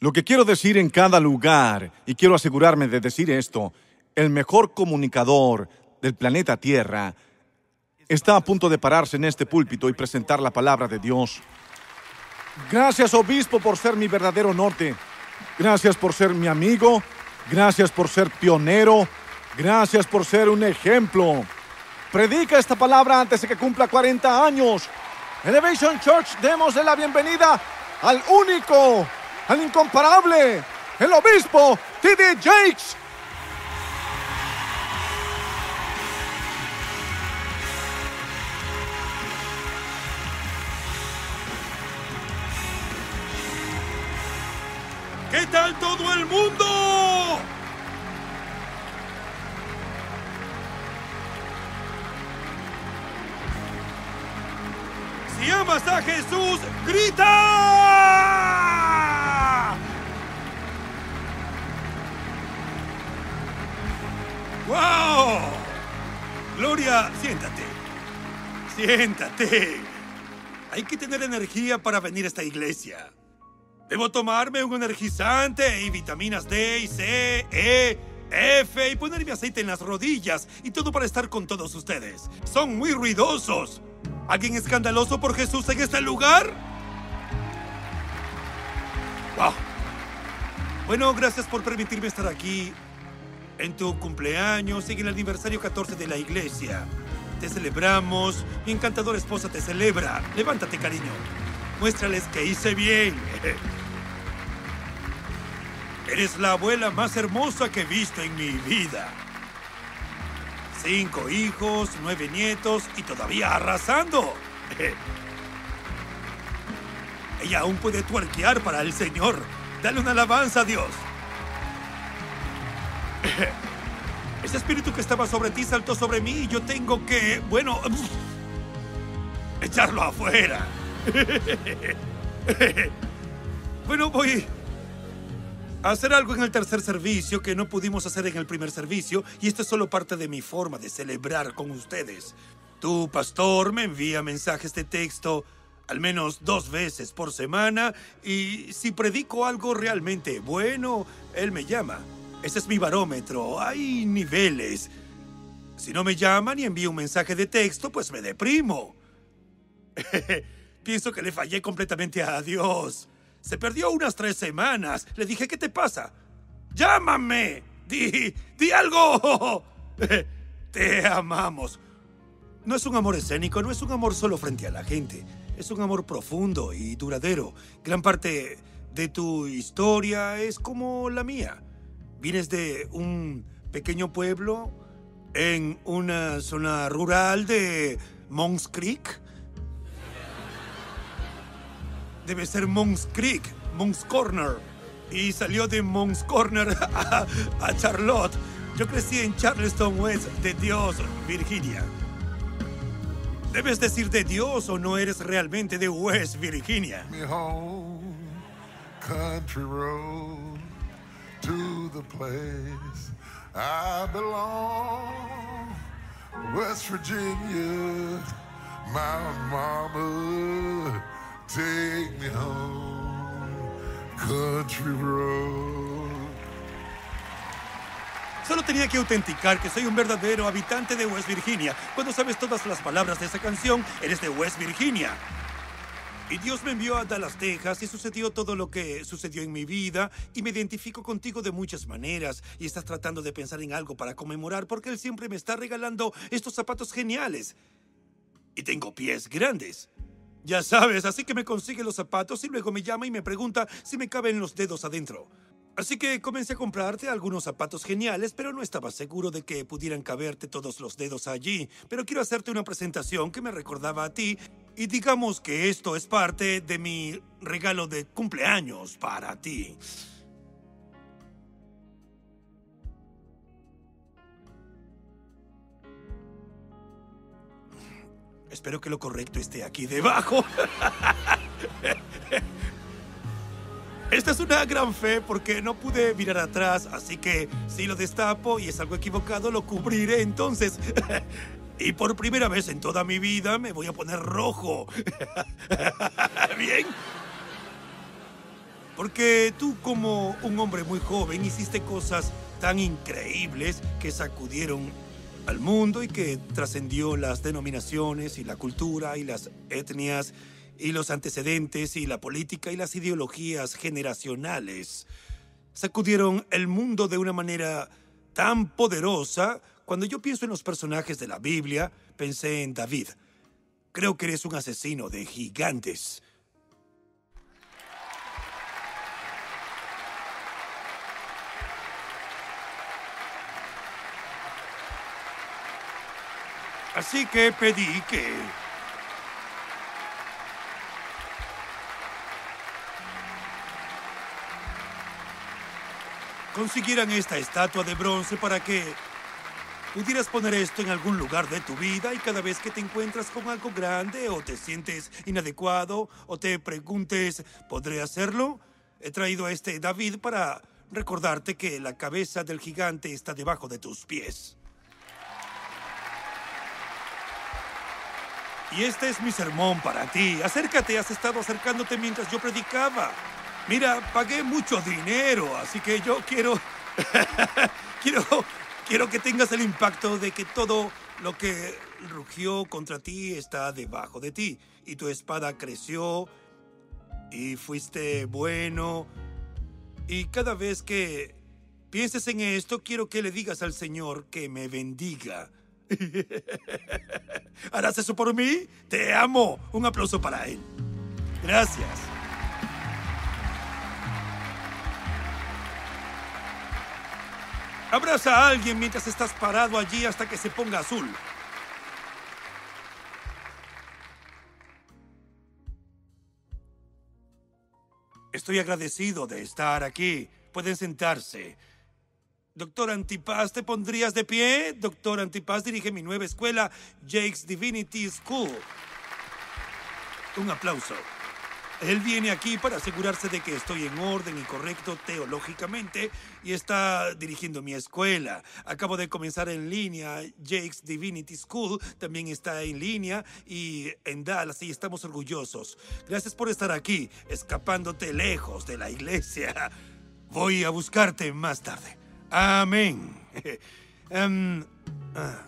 Lo que quiero decir en cada lugar, y quiero asegurarme de decir esto, el mejor comunicador del planeta Tierra está a punto de pararse en este púlpito y presentar la palabra de Dios. Gracias, obispo, por ser mi verdadero norte. Gracias por ser mi amigo. Gracias por ser pionero. Gracias por ser un ejemplo. Predica esta palabra antes de que cumpla 40 años. Elevation Church, démosle la bienvenida al único, al incomparable, el obispo T.D. Jakes. ¿Qué tal todo el mundo? Si amas a Jesús, grita. ¡Wow! Gloria, siéntate. Siéntate. Hay que tener energía para venir a esta iglesia. Debo tomarme un energizante y vitaminas D y C, E, F y ponerme aceite en las rodillas y todo para estar con todos ustedes. Son muy ruidosos. ¿Alguien escandaloso por Jesús en este lugar? Wow. Bueno, gracias por permitirme estar aquí en tu cumpleaños y en el aniversario 14 de la iglesia. Te celebramos. Mi encantadora esposa te celebra. Levántate, cariño. Muéstrales que hice bien. Eres la abuela más hermosa que he visto en mi vida. Cinco hijos, nueve nietos y todavía arrasando. Ella aún puede tuerquear para el Señor. Dale una alabanza a Dios. Ese espíritu que estaba sobre ti saltó sobre mí y yo tengo que, bueno, echarlo afuera. bueno, voy a hacer algo en el tercer servicio que no pudimos hacer en el primer servicio y esto es solo parte de mi forma de celebrar con ustedes. Tu pastor me envía mensajes de texto al menos dos veces por semana y si predico algo realmente bueno, él me llama. Ese es mi barómetro. Hay niveles. Si no me llaman y envío un mensaje de texto, pues me deprimo. Pienso que le fallé completamente a Dios. Se perdió unas tres semanas. Le dije, ¿qué te pasa? ¡Llámame! ¡Di, di algo! Te amamos. No es un amor escénico, no es un amor solo frente a la gente. Es un amor profundo y duradero. Gran parte de tu historia es como la mía. Vienes de un pequeño pueblo en una zona rural de Monks Creek Debe ser Monks Creek, Monks Corner. Y salió de Monks Corner a, a Charlotte. Yo crecí en Charleston West de Dios, Virginia. Debes decir de Dios o no eres realmente de West Virginia. me home, country road to the place I belong. West Virginia, Mountain Mama, take me home, country road. Solo tenía que autenticar que soy un verdadero habitante de West Virginia. Cuando sabes todas las palabras de esa canción, eres de West Virginia. Y Dios me envió a Dallas, Texas, y sucedió todo lo que sucedió en mi vida, y me identifico contigo de muchas maneras, y estás tratando de pensar en algo para conmemorar, porque Él siempre me está regalando estos zapatos geniales. Y tengo pies grandes. Ya sabes, así que me consigue los zapatos y luego me llama y me pregunta si me caben los dedos adentro. Así que comencé a comprarte algunos zapatos geniales, pero no estaba seguro de que pudieran caberte todos los dedos allí. Pero quiero hacerte una presentación que me recordaba a ti y digamos que esto es parte de mi regalo de cumpleaños para ti. Espero que lo correcto esté aquí debajo. Esta es una gran fe porque no pude mirar atrás, así que si lo destapo y es algo equivocado, lo cubriré entonces. Y por primera vez en toda mi vida me voy a poner rojo. ¿Bien? Porque tú como un hombre muy joven hiciste cosas tan increíbles que sacudieron al mundo y que trascendió las denominaciones y la cultura y las etnias y los antecedentes y la política y las ideologías generacionales. Sacudieron el mundo de una manera tan poderosa. Cuando yo pienso en los personajes de la Biblia, pensé en David. Creo que eres un asesino de gigantes. Así que pedí que... consiguieran esta estatua de bronce para que pudieras poner esto en algún lugar de tu vida y cada vez que te encuentras con algo grande o te sientes inadecuado o te preguntes, ¿podré hacerlo? He traído a este David para recordarte que la cabeza del gigante está debajo de tus pies. Y este es mi sermón para ti. Acércate, has estado acercándote mientras yo predicaba. Mira, pagué mucho dinero, así que yo quiero... quiero... Quiero que tengas el impacto de que todo lo que rugió contra ti está debajo de ti. Y tu espada creció y fuiste bueno. Y cada vez que pienses en esto, quiero que le digas al Señor que me bendiga. ¿Harás eso por mí? Te amo. Un aplauso para él. Gracias. Abraza a alguien mientras estás parado allí hasta que se ponga azul. Estoy agradecido de estar aquí. Pueden sentarse. Doctor Antipas, ¿te pondrías de pie? Doctor Antipas dirige mi nueva escuela, Jake's Divinity School. Un aplauso. Él viene aquí para asegurarse de que estoy en orden y correcto teológicamente y está dirigiendo mi escuela. Acabo de comenzar en línea. Jake's Divinity School también está en línea y en Dallas y estamos orgullosos. Gracias por estar aquí, escapándote lejos de la iglesia. Voy a buscarte más tarde. Amén. Em, ah,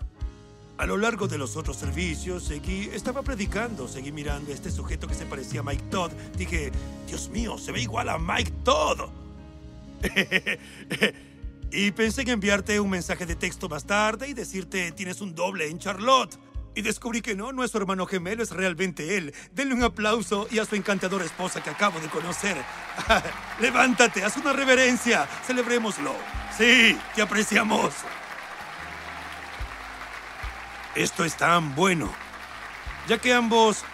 a lo largo de los otros servicios, seguí, estaba predicando, seguí mirando a este sujeto que se parecía a Mike Todd. Dije, Dios mío, se ve igual a Mike Todd. y pensé en enviarte un mensaje de texto más tarde y decirte, tienes un doble en Charlotte. Y descubrí que no, nuestro hermano gemelo es realmente él. Denle un aplauso y a su encantadora esposa que acabo de conocer. Levántate, haz una reverencia. Celebrémoslo. Sí, te apreciamos. Esto es tan bueno. Ya que ambos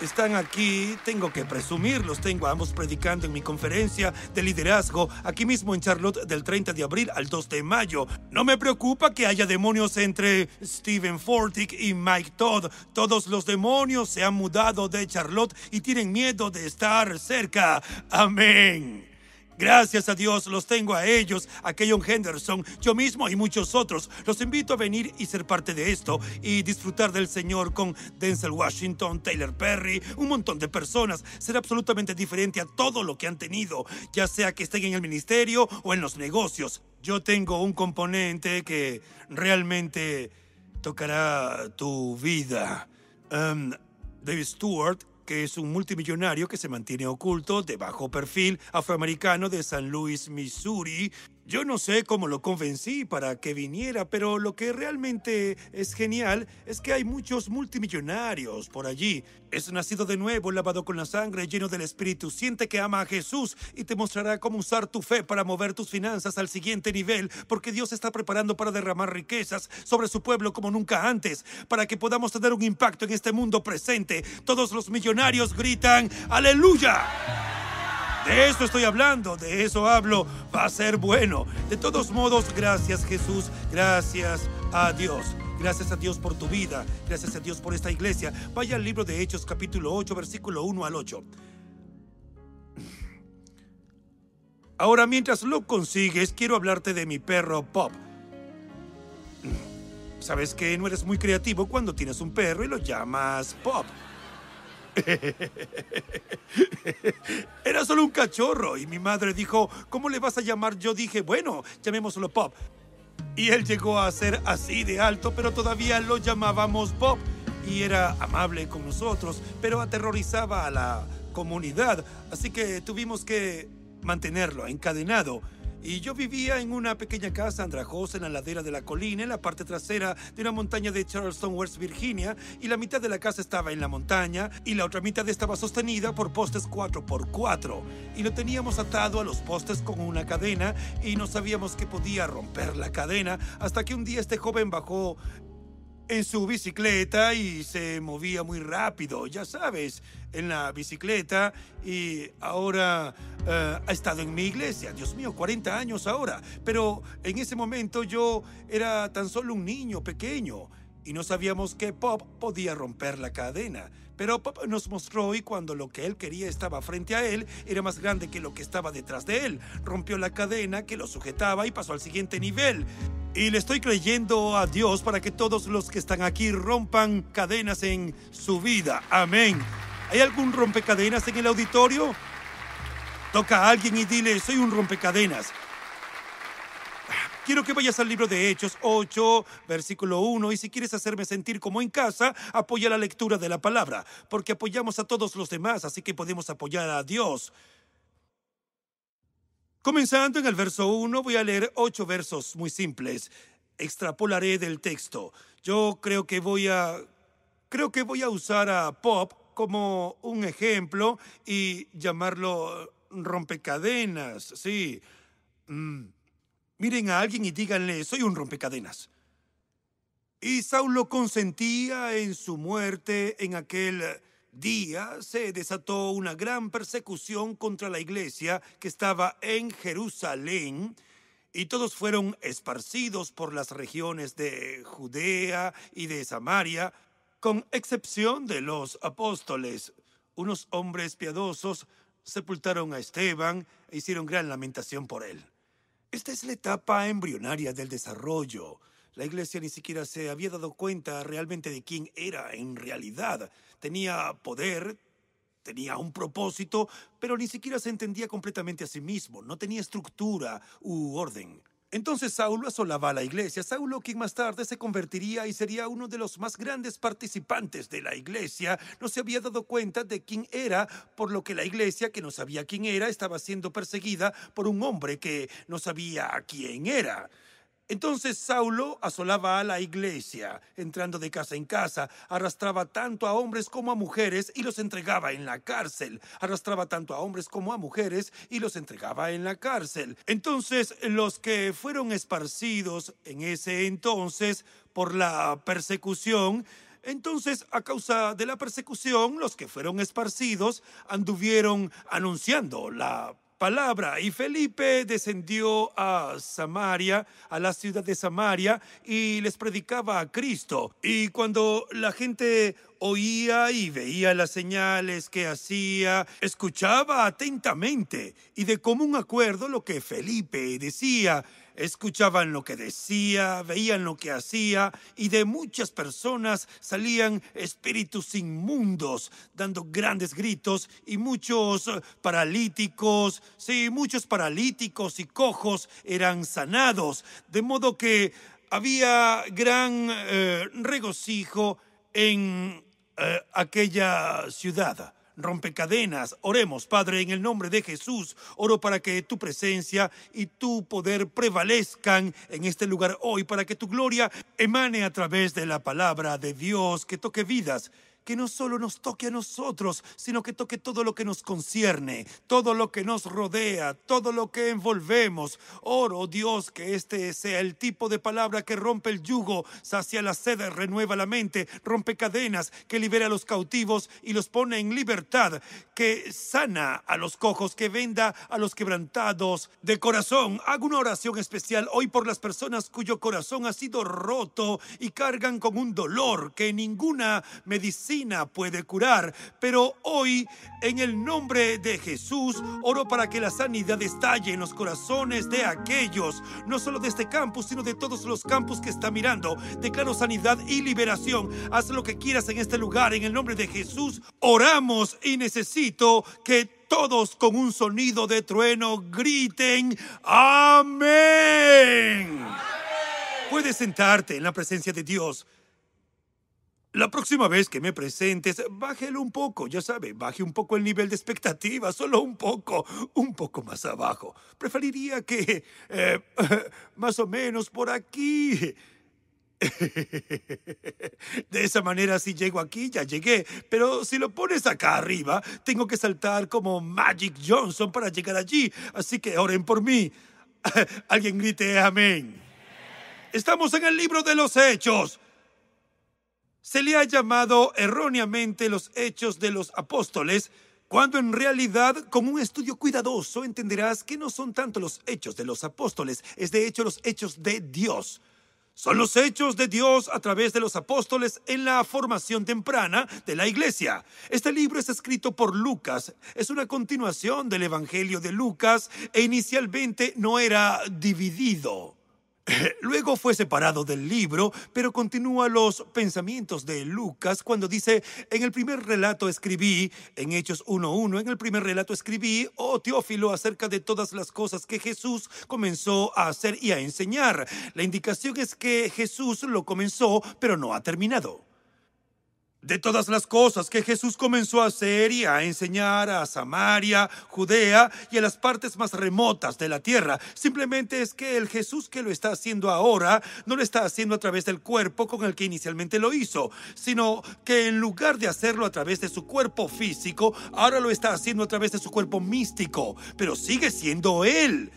están aquí, tengo que presumirlos. Tengo a ambos predicando en mi conferencia de liderazgo aquí mismo en Charlotte del 30 de abril al 2 de mayo. No me preocupa que haya demonios entre Stephen Fortick y Mike Todd. Todos los demonios se han mudado de Charlotte y tienen miedo de estar cerca. Amén. Gracias a Dios los tengo a ellos, a Keyon Henderson, yo mismo y muchos otros. Los invito a venir y ser parte de esto y disfrutar del Señor con Denzel Washington, Taylor Perry, un montón de personas. Será absolutamente diferente a todo lo que han tenido, ya sea que estén en el ministerio o en los negocios. Yo tengo un componente que realmente tocará tu vida. Um, David Stewart que es un multimillonario que se mantiene oculto, de bajo perfil, afroamericano de San Luis, Missouri. Yo no sé cómo lo convencí para que viniera, pero lo que realmente es genial es que hay muchos multimillonarios por allí. Es nacido de nuevo, lavado con la sangre, lleno del Espíritu. Siente que ama a Jesús y te mostrará cómo usar tu fe para mover tus finanzas al siguiente nivel, porque Dios está preparando para derramar riquezas sobre su pueblo como nunca antes, para que podamos tener un impacto en este mundo presente. Todos los millonarios gritan, aleluya. De eso estoy hablando, de eso hablo, va a ser bueno. De todos modos, gracias Jesús, gracias a Dios. Gracias a Dios por tu vida, gracias a Dios por esta iglesia. Vaya al libro de Hechos capítulo 8, versículo 1 al 8. Ahora, mientras lo consigues, quiero hablarte de mi perro Pop. Sabes que no eres muy creativo cuando tienes un perro y lo llamas Pop. Era solo un cachorro y mi madre dijo, ¿cómo le vas a llamar? Yo dije, bueno, llamémoslo Pop. Y él llegó a ser así de alto, pero todavía lo llamábamos Pop. Y era amable con nosotros, pero aterrorizaba a la comunidad. Así que tuvimos que mantenerlo encadenado. Y yo vivía en una pequeña casa andrajosa en la ladera de la colina, en la parte trasera de una montaña de Charleston, West Virginia, y la mitad de la casa estaba en la montaña y la otra mitad estaba sostenida por postes 4x4. Y lo teníamos atado a los postes con una cadena y no sabíamos que podía romper la cadena hasta que un día este joven bajó en su bicicleta y se movía muy rápido, ya sabes, en la bicicleta y ahora eh, ha estado en mi iglesia. Dios mío, 40 años ahora. Pero en ese momento yo era tan solo un niño pequeño y no sabíamos que Pop podía romper la cadena. Pero Pop nos mostró y cuando lo que él quería estaba frente a él, era más grande que lo que estaba detrás de él. Rompió la cadena que lo sujetaba y pasó al siguiente nivel. Y le estoy creyendo a Dios para que todos los que están aquí rompan cadenas en su vida. Amén. ¿Hay algún rompecadenas en el auditorio? Toca a alguien y dile, soy un rompecadenas. Quiero que vayas al libro de Hechos 8, versículo 1, y si quieres hacerme sentir como en casa, apoya la lectura de la palabra, porque apoyamos a todos los demás, así que podemos apoyar a Dios. Comenzando en el verso 1, voy a leer ocho versos muy simples. Extrapolaré del texto. Yo creo que voy a creo que voy a usar a Pop como un ejemplo y llamarlo rompecadenas, sí. Mm. Miren a alguien y díganle, soy un rompecadenas. Y Saulo consentía en su muerte en aquel día se desató una gran persecución contra la iglesia que estaba en Jerusalén y todos fueron esparcidos por las regiones de Judea y de Samaria, con excepción de los apóstoles. Unos hombres piadosos sepultaron a Esteban e hicieron gran lamentación por él. Esta es la etapa embrionaria del desarrollo. La iglesia ni siquiera se había dado cuenta realmente de quién era en realidad. Tenía poder, tenía un propósito, pero ni siquiera se entendía completamente a sí mismo. No tenía estructura u orden. Entonces Saulo asolaba a la iglesia. Saulo, quien más tarde se convertiría y sería uno de los más grandes participantes de la iglesia, no se había dado cuenta de quién era, por lo que la iglesia, que no sabía quién era, estaba siendo perseguida por un hombre que no sabía quién era. Entonces Saulo asolaba a la iglesia, entrando de casa en casa, arrastraba tanto a hombres como a mujeres y los entregaba en la cárcel. Arrastraba tanto a hombres como a mujeres y los entregaba en la cárcel. Entonces los que fueron esparcidos en ese entonces por la persecución, entonces, a causa de la persecución, los que fueron esparcidos anduvieron anunciando la palabra. Y Felipe descendió a Samaria, a la ciudad de Samaria, y les predicaba a Cristo. Y cuando la gente oía y veía las señales que hacía, escuchaba atentamente y de común acuerdo lo que Felipe decía, escuchaban lo que decía, veían lo que hacía, y de muchas personas salían espíritus inmundos, dando grandes gritos, y muchos paralíticos, sí, muchos paralíticos y cojos eran sanados, de modo que había gran eh, regocijo en eh, aquella ciudad rompecadenas. Oremos, Padre, en el nombre de Jesús. Oro para que tu presencia y tu poder prevalezcan en este lugar hoy, para que tu gloria emane a través de la palabra de Dios, que toque vidas que no solo nos toque a nosotros, sino que toque todo lo que nos concierne, todo lo que nos rodea, todo lo que envolvemos. Oro, Dios, que este sea el tipo de palabra que rompe el yugo, sacia la sed, renueva la mente, rompe cadenas, que libera a los cautivos y los pone en libertad, que sana a los cojos, que venda a los quebrantados de corazón. Hago una oración especial hoy por las personas cuyo corazón ha sido roto y cargan con un dolor que ninguna medicina puede curar, pero hoy, en el nombre de Jesús, oro para que la sanidad estalle en los corazones de aquellos, no solo de este campus, sino de todos los campus que está mirando. Declaro sanidad y liberación. Haz lo que quieras en este lugar, en el nombre de Jesús. Oramos y necesito que todos con un sonido de trueno griten amén. Puedes sentarte en la presencia de Dios. La próxima vez que me presentes, bájelo un poco, ya sabe, baje un poco el nivel de expectativa, solo un poco, un poco más abajo. Preferiría que, eh, más o menos por aquí. De esa manera, si llego aquí, ya llegué. Pero si lo pones acá arriba, tengo que saltar como Magic Johnson para llegar allí. Así que oren por mí. Alguien grite amén. Estamos en el libro de los Hechos. Se le ha llamado erróneamente los hechos de los apóstoles, cuando en realidad, con un estudio cuidadoso, entenderás que no son tanto los hechos de los apóstoles, es de hecho los hechos de Dios. Son los hechos de Dios a través de los apóstoles en la formación temprana de la iglesia. Este libro es escrito por Lucas, es una continuación del Evangelio de Lucas e inicialmente no era dividido. Luego fue separado del libro, pero continúa los pensamientos de Lucas cuando dice, en el primer relato escribí, en Hechos 1.1, en el primer relato escribí, oh Teófilo, acerca de todas las cosas que Jesús comenzó a hacer y a enseñar. La indicación es que Jesús lo comenzó, pero no ha terminado. De todas las cosas que Jesús comenzó a hacer y a enseñar a Samaria, Judea y a las partes más remotas de la tierra, simplemente es que el Jesús que lo está haciendo ahora no lo está haciendo a través del cuerpo con el que inicialmente lo hizo, sino que en lugar de hacerlo a través de su cuerpo físico, ahora lo está haciendo a través de su cuerpo místico, pero sigue siendo Él.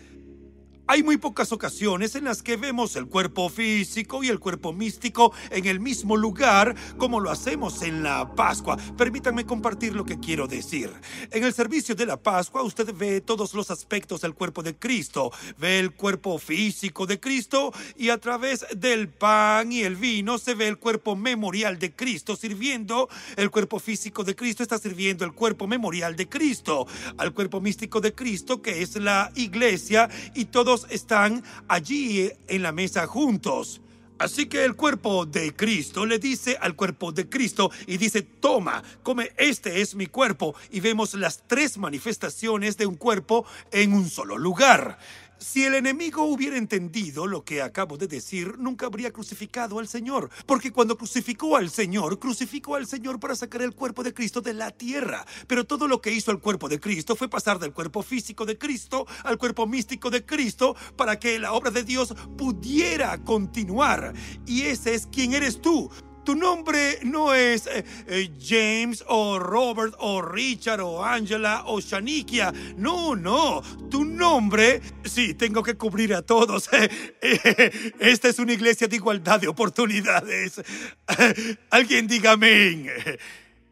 Hay muy pocas ocasiones en las que vemos el cuerpo físico y el cuerpo místico en el mismo lugar como lo hacemos en la Pascua. Permítanme compartir lo que quiero decir. En el servicio de la Pascua usted ve todos los aspectos del cuerpo de Cristo. Ve el cuerpo físico de Cristo y a través del pan y el vino se ve el cuerpo memorial de Cristo sirviendo. El cuerpo físico de Cristo está sirviendo el cuerpo memorial de Cristo. Al cuerpo místico de Cristo que es la iglesia y todo están allí en la mesa juntos. Así que el cuerpo de Cristo le dice al cuerpo de Cristo y dice, toma, come, este es mi cuerpo. Y vemos las tres manifestaciones de un cuerpo en un solo lugar. Si el enemigo hubiera entendido lo que acabo de decir, nunca habría crucificado al Señor, porque cuando crucificó al Señor, crucificó al Señor para sacar el cuerpo de Cristo de la tierra. Pero todo lo que hizo el cuerpo de Cristo fue pasar del cuerpo físico de Cristo al cuerpo místico de Cristo para que la obra de Dios pudiera continuar. Y ese es quien eres tú. Tu nombre no es eh, eh, James o Robert o Richard o Angela o Shanikia. No, no. Tu nombre, sí, tengo que cubrir a todos. Esta es una iglesia de igualdad de oportunidades. Alguien diga amén.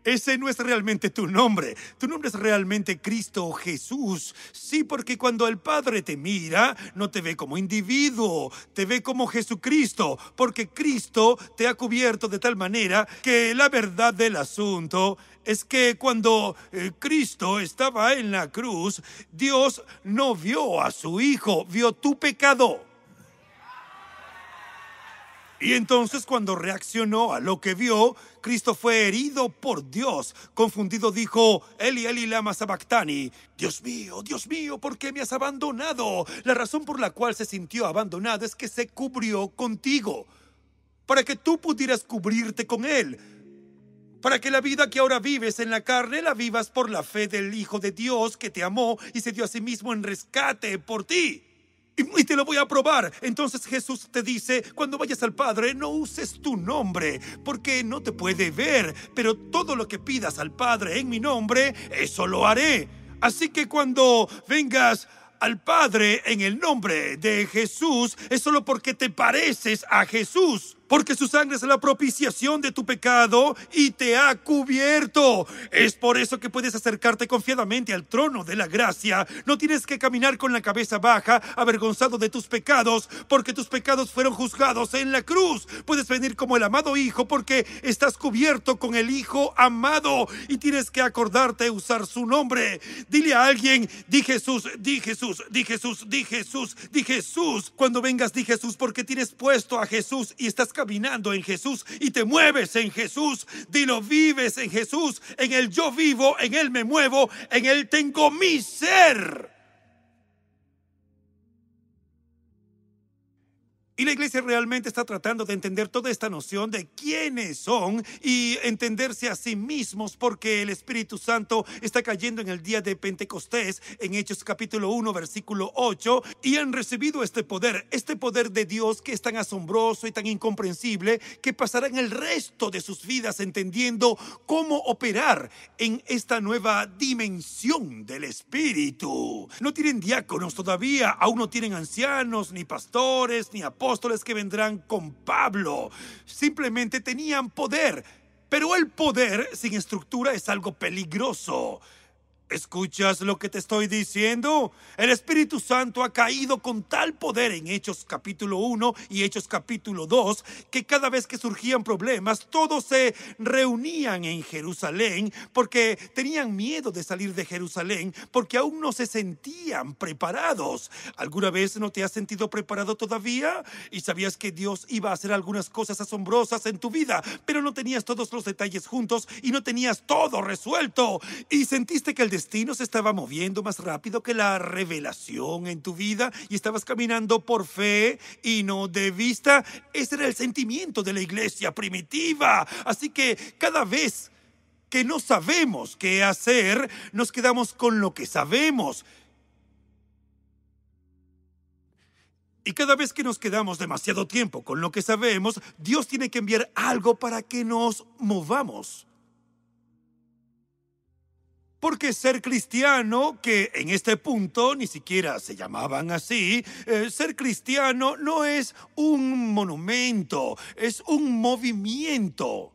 Ese no es realmente tu nombre. Tu nombre es realmente Cristo Jesús. Sí, porque cuando el Padre te mira, no te ve como individuo, te ve como Jesucristo, porque Cristo te ha cubierto de tal manera que la verdad del asunto es que cuando eh, Cristo estaba en la cruz, Dios no vio a su Hijo, vio tu pecado. Y entonces cuando reaccionó a lo que vio, Cristo fue herido por Dios. Confundido dijo, Eli, Eli, lama sabactani. Dios mío, Dios mío, ¿por qué me has abandonado? La razón por la cual se sintió abandonado es que se cubrió contigo. Para que tú pudieras cubrirte con Él. Para que la vida que ahora vives en la carne la vivas por la fe del Hijo de Dios que te amó y se dio a sí mismo en rescate por ti y te lo voy a probar. Entonces Jesús te dice, cuando vayas al Padre, no uses tu nombre, porque no te puede ver, pero todo lo que pidas al Padre en mi nombre, eso lo haré. Así que cuando vengas al Padre en el nombre de Jesús, es solo porque te pareces a Jesús porque su sangre es la propiciación de tu pecado y te ha cubierto. Es por eso que puedes acercarte confiadamente al trono de la gracia. No tienes que caminar con la cabeza baja, avergonzado de tus pecados, porque tus pecados fueron juzgados en la cruz. Puedes venir como el amado Hijo porque estás cubierto con el Hijo amado y tienes que acordarte de usar su nombre. Dile a alguien, di Jesús, di Jesús, di Jesús, di Jesús, di Jesús. Cuando vengas, di Jesús porque tienes puesto a Jesús y estás caminando en Jesús y te mueves en Jesús. Dilo, vives en Jesús. En Él yo vivo, en Él me muevo, en Él tengo mi ser. Y la iglesia realmente está tratando de entender toda esta noción de quiénes son y entenderse a sí mismos porque el Espíritu Santo está cayendo en el día de Pentecostés, en Hechos capítulo 1, versículo 8, y han recibido este poder, este poder de Dios que es tan asombroso y tan incomprensible que pasarán el resto de sus vidas entendiendo cómo operar en esta nueva dimensión del Espíritu. No tienen diáconos todavía, aún no tienen ancianos, ni pastores, ni apóstoles apóstoles que vendrán con Pablo. Simplemente tenían poder, pero el poder sin estructura es algo peligroso. ¿Escuchas lo que te estoy diciendo? El Espíritu Santo ha caído con tal poder en Hechos capítulo 1 y Hechos capítulo 2 que cada vez que surgían problemas todos se reunían en Jerusalén porque tenían miedo de salir de Jerusalén porque aún no se sentían preparados. ¿Alguna vez no te has sentido preparado todavía? Y sabías que Dios iba a hacer algunas cosas asombrosas en tu vida, pero no tenías todos los detalles juntos y no tenías todo resuelto y sentiste que el destino se estaba moviendo más rápido que la revelación en tu vida y estabas caminando por fe y no de vista. Ese era el sentimiento de la iglesia primitiva. Así que cada vez que no sabemos qué hacer, nos quedamos con lo que sabemos. Y cada vez que nos quedamos demasiado tiempo con lo que sabemos, Dios tiene que enviar algo para que nos movamos. Porque ser cristiano, que en este punto ni siquiera se llamaban así, eh, ser cristiano no es un monumento, es un movimiento.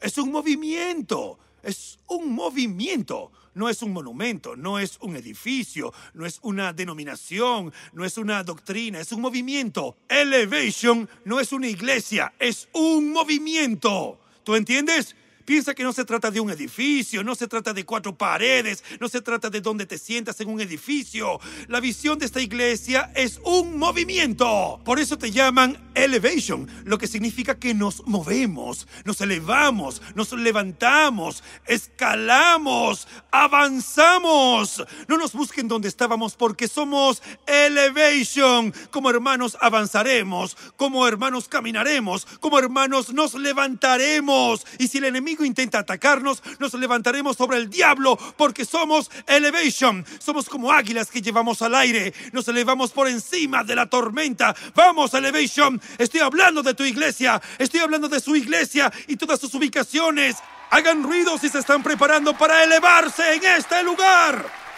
Es un movimiento, es un movimiento. No es un monumento, no es un edificio, no es una denominación, no es una doctrina, es un movimiento. Elevation no es una iglesia, es un movimiento. ¿Tú entiendes? Piensa que no se trata de un edificio, no se trata de cuatro paredes, no se trata de dónde te sientas en un edificio. La visión de esta iglesia es un movimiento. Por eso te llaman elevation, lo que significa que nos movemos, nos elevamos, nos levantamos, escalamos, avanzamos. No nos busquen donde estábamos porque somos elevation. Como hermanos avanzaremos, como hermanos caminaremos, como hermanos nos levantaremos. Y si el enemigo intenta atacarnos, nos levantaremos sobre el diablo porque somos elevation. Somos como águilas que llevamos al aire. Nos elevamos por encima de la tormenta. Vamos, elevation. Estoy hablando de tu iglesia. Estoy hablando de su iglesia y todas sus ubicaciones. Hagan ruido si se están preparando para elevarse en este lugar.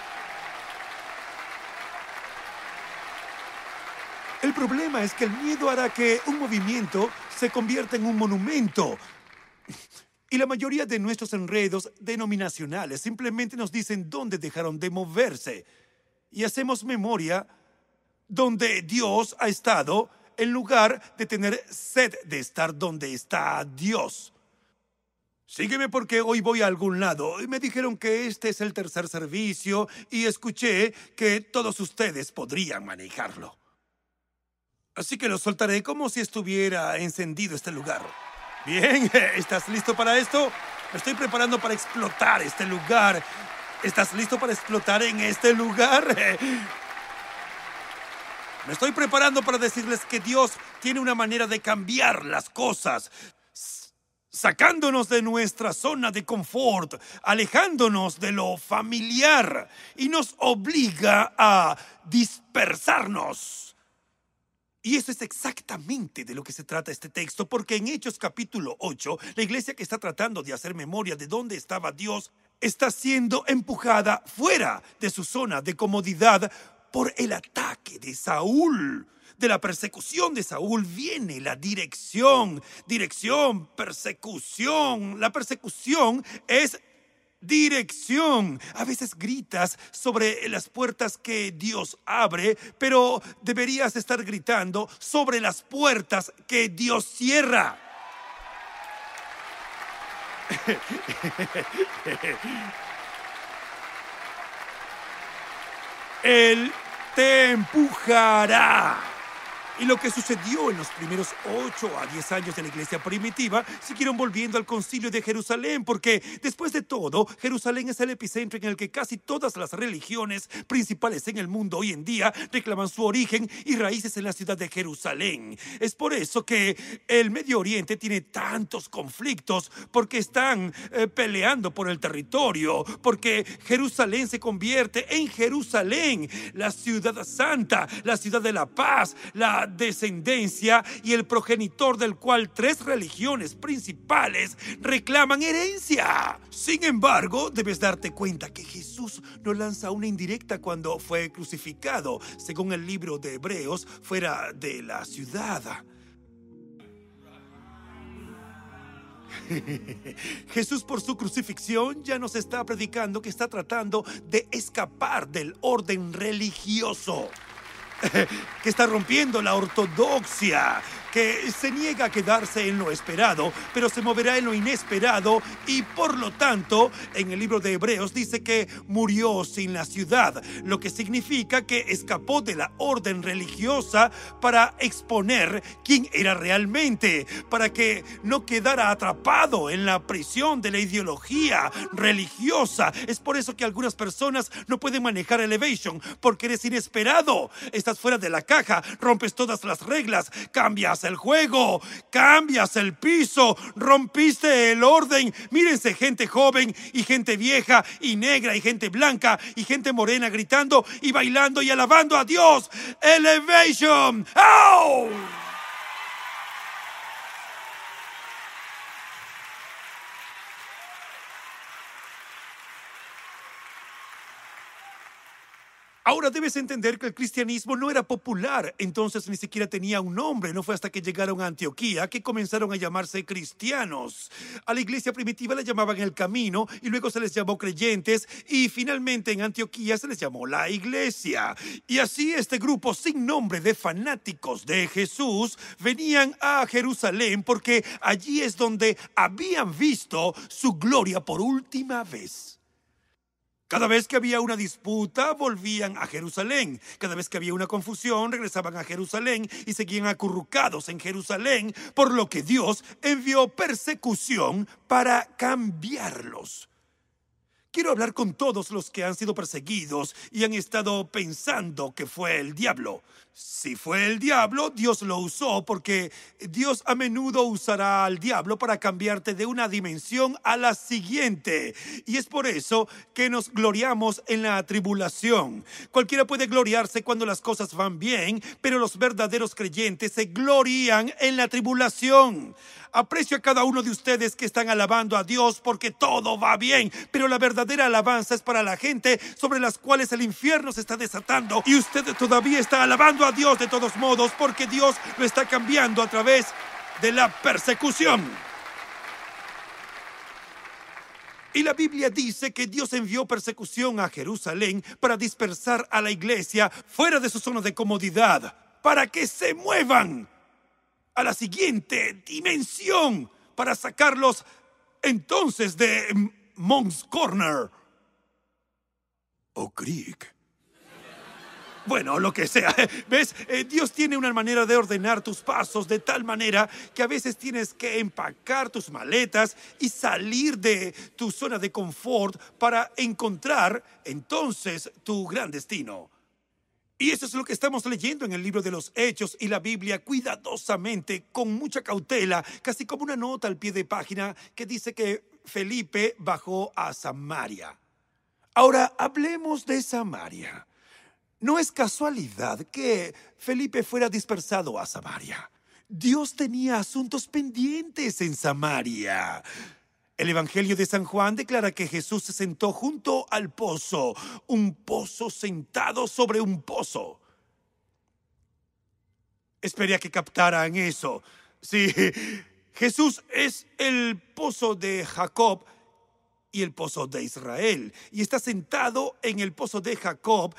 El problema es que el miedo hará que un movimiento se convierta en un monumento. Y la mayoría de nuestros enredos denominacionales simplemente nos dicen dónde dejaron de moverse. Y hacemos memoria donde Dios ha estado en lugar de tener sed de estar donde está Dios. Sígueme porque hoy voy a algún lado y me dijeron que este es el tercer servicio y escuché que todos ustedes podrían manejarlo. Así que lo soltaré como si estuviera encendido este lugar. Bien, ¿estás listo para esto? Me estoy preparando para explotar este lugar. ¿Estás listo para explotar en este lugar? Me estoy preparando para decirles que Dios tiene una manera de cambiar las cosas, sacándonos de nuestra zona de confort, alejándonos de lo familiar y nos obliga a dispersarnos. Y eso es exactamente de lo que se trata este texto, porque en Hechos capítulo 8, la iglesia que está tratando de hacer memoria de dónde estaba Dios, está siendo empujada fuera de su zona de comodidad por el ataque de Saúl de la persecución de Saúl viene la dirección. Dirección, persecución. La persecución es dirección. A veces gritas sobre las puertas que Dios abre, pero deberías estar gritando sobre las puertas que Dios cierra. Él te empujará. Y lo que sucedió en los primeros 8 a 10 años de la iglesia primitiva siguieron volviendo al concilio de Jerusalén, porque después de todo, Jerusalén es el epicentro en el que casi todas las religiones principales en el mundo hoy en día reclaman su origen y raíces en la ciudad de Jerusalén. Es por eso que el Medio Oriente tiene tantos conflictos, porque están eh, peleando por el territorio, porque Jerusalén se convierte en Jerusalén, la ciudad santa, la ciudad de la paz, la descendencia y el progenitor del cual tres religiones principales reclaman herencia. Sin embargo, debes darte cuenta que Jesús no lanza una indirecta cuando fue crucificado, según el libro de Hebreos, fuera de la ciudad. Jesús por su crucifixión ya nos está predicando que está tratando de escapar del orden religioso. que está rompiendo la ortodoxia, que se niega a quedarse en lo esperado, pero se moverá en lo inesperado y por lo tanto, en el libro de Hebreos dice que murió sin la ciudad, lo que significa que escapó de la orden religiosa para exponer quién era realmente, para que no quedara atrapado en la prisión de la ideología religiosa. Es por eso que algunas personas no pueden manejar Elevation, porque eres inesperado, estás fuera de la caja, rompes todas las reglas, cambias el juego, cambias el piso, rompiste el orden. Mírense gente joven y gente vieja y negra y gente blanca y gente morena gritando y bailando y alabando a Dios. Elevation. ¡Oh! Ahora debes entender que el cristianismo no era popular, entonces ni siquiera tenía un nombre. No fue hasta que llegaron a Antioquía que comenzaron a llamarse cristianos. A la iglesia primitiva la llamaban el camino y luego se les llamó creyentes y finalmente en Antioquía se les llamó la iglesia. Y así este grupo sin nombre de fanáticos de Jesús venían a Jerusalén porque allí es donde habían visto su gloria por última vez. Cada vez que había una disputa, volvían a Jerusalén. Cada vez que había una confusión, regresaban a Jerusalén y seguían acurrucados en Jerusalén, por lo que Dios envió persecución para cambiarlos. Quiero hablar con todos los que han sido perseguidos y han estado pensando que fue el diablo. Si fue el diablo, Dios lo usó porque Dios a menudo usará al diablo para cambiarte de una dimensión a la siguiente. Y es por eso que nos gloriamos en la tribulación. Cualquiera puede gloriarse cuando las cosas van bien, pero los verdaderos creyentes se glorían en la tribulación. Aprecio a cada uno de ustedes que están alabando a Dios porque todo va bien, pero la verdadera alabanza es para la gente sobre las cuales el infierno se está desatando y usted todavía está alabando a Dios de todos modos porque Dios lo está cambiando a través de la persecución. Y la Biblia dice que Dios envió persecución a Jerusalén para dispersar a la iglesia fuera de su zona de comodidad, para que se muevan a la siguiente dimensión para sacarlos entonces de Monk's Corner o Creek. Bueno, lo que sea. ¿Ves? Eh, Dios tiene una manera de ordenar tus pasos de tal manera que a veces tienes que empacar tus maletas y salir de tu zona de confort para encontrar entonces tu gran destino. Y eso es lo que estamos leyendo en el libro de los Hechos y la Biblia cuidadosamente, con mucha cautela, casi como una nota al pie de página que dice que Felipe bajó a Samaria. Ahora hablemos de Samaria. No es casualidad que Felipe fuera dispersado a Samaria. Dios tenía asuntos pendientes en Samaria. El Evangelio de San Juan declara que Jesús se sentó junto al pozo, un pozo sentado sobre un pozo. Esperé a que captaran eso. Sí, Jesús es el pozo de Jacob y el pozo de Israel. Y está sentado en el pozo de Jacob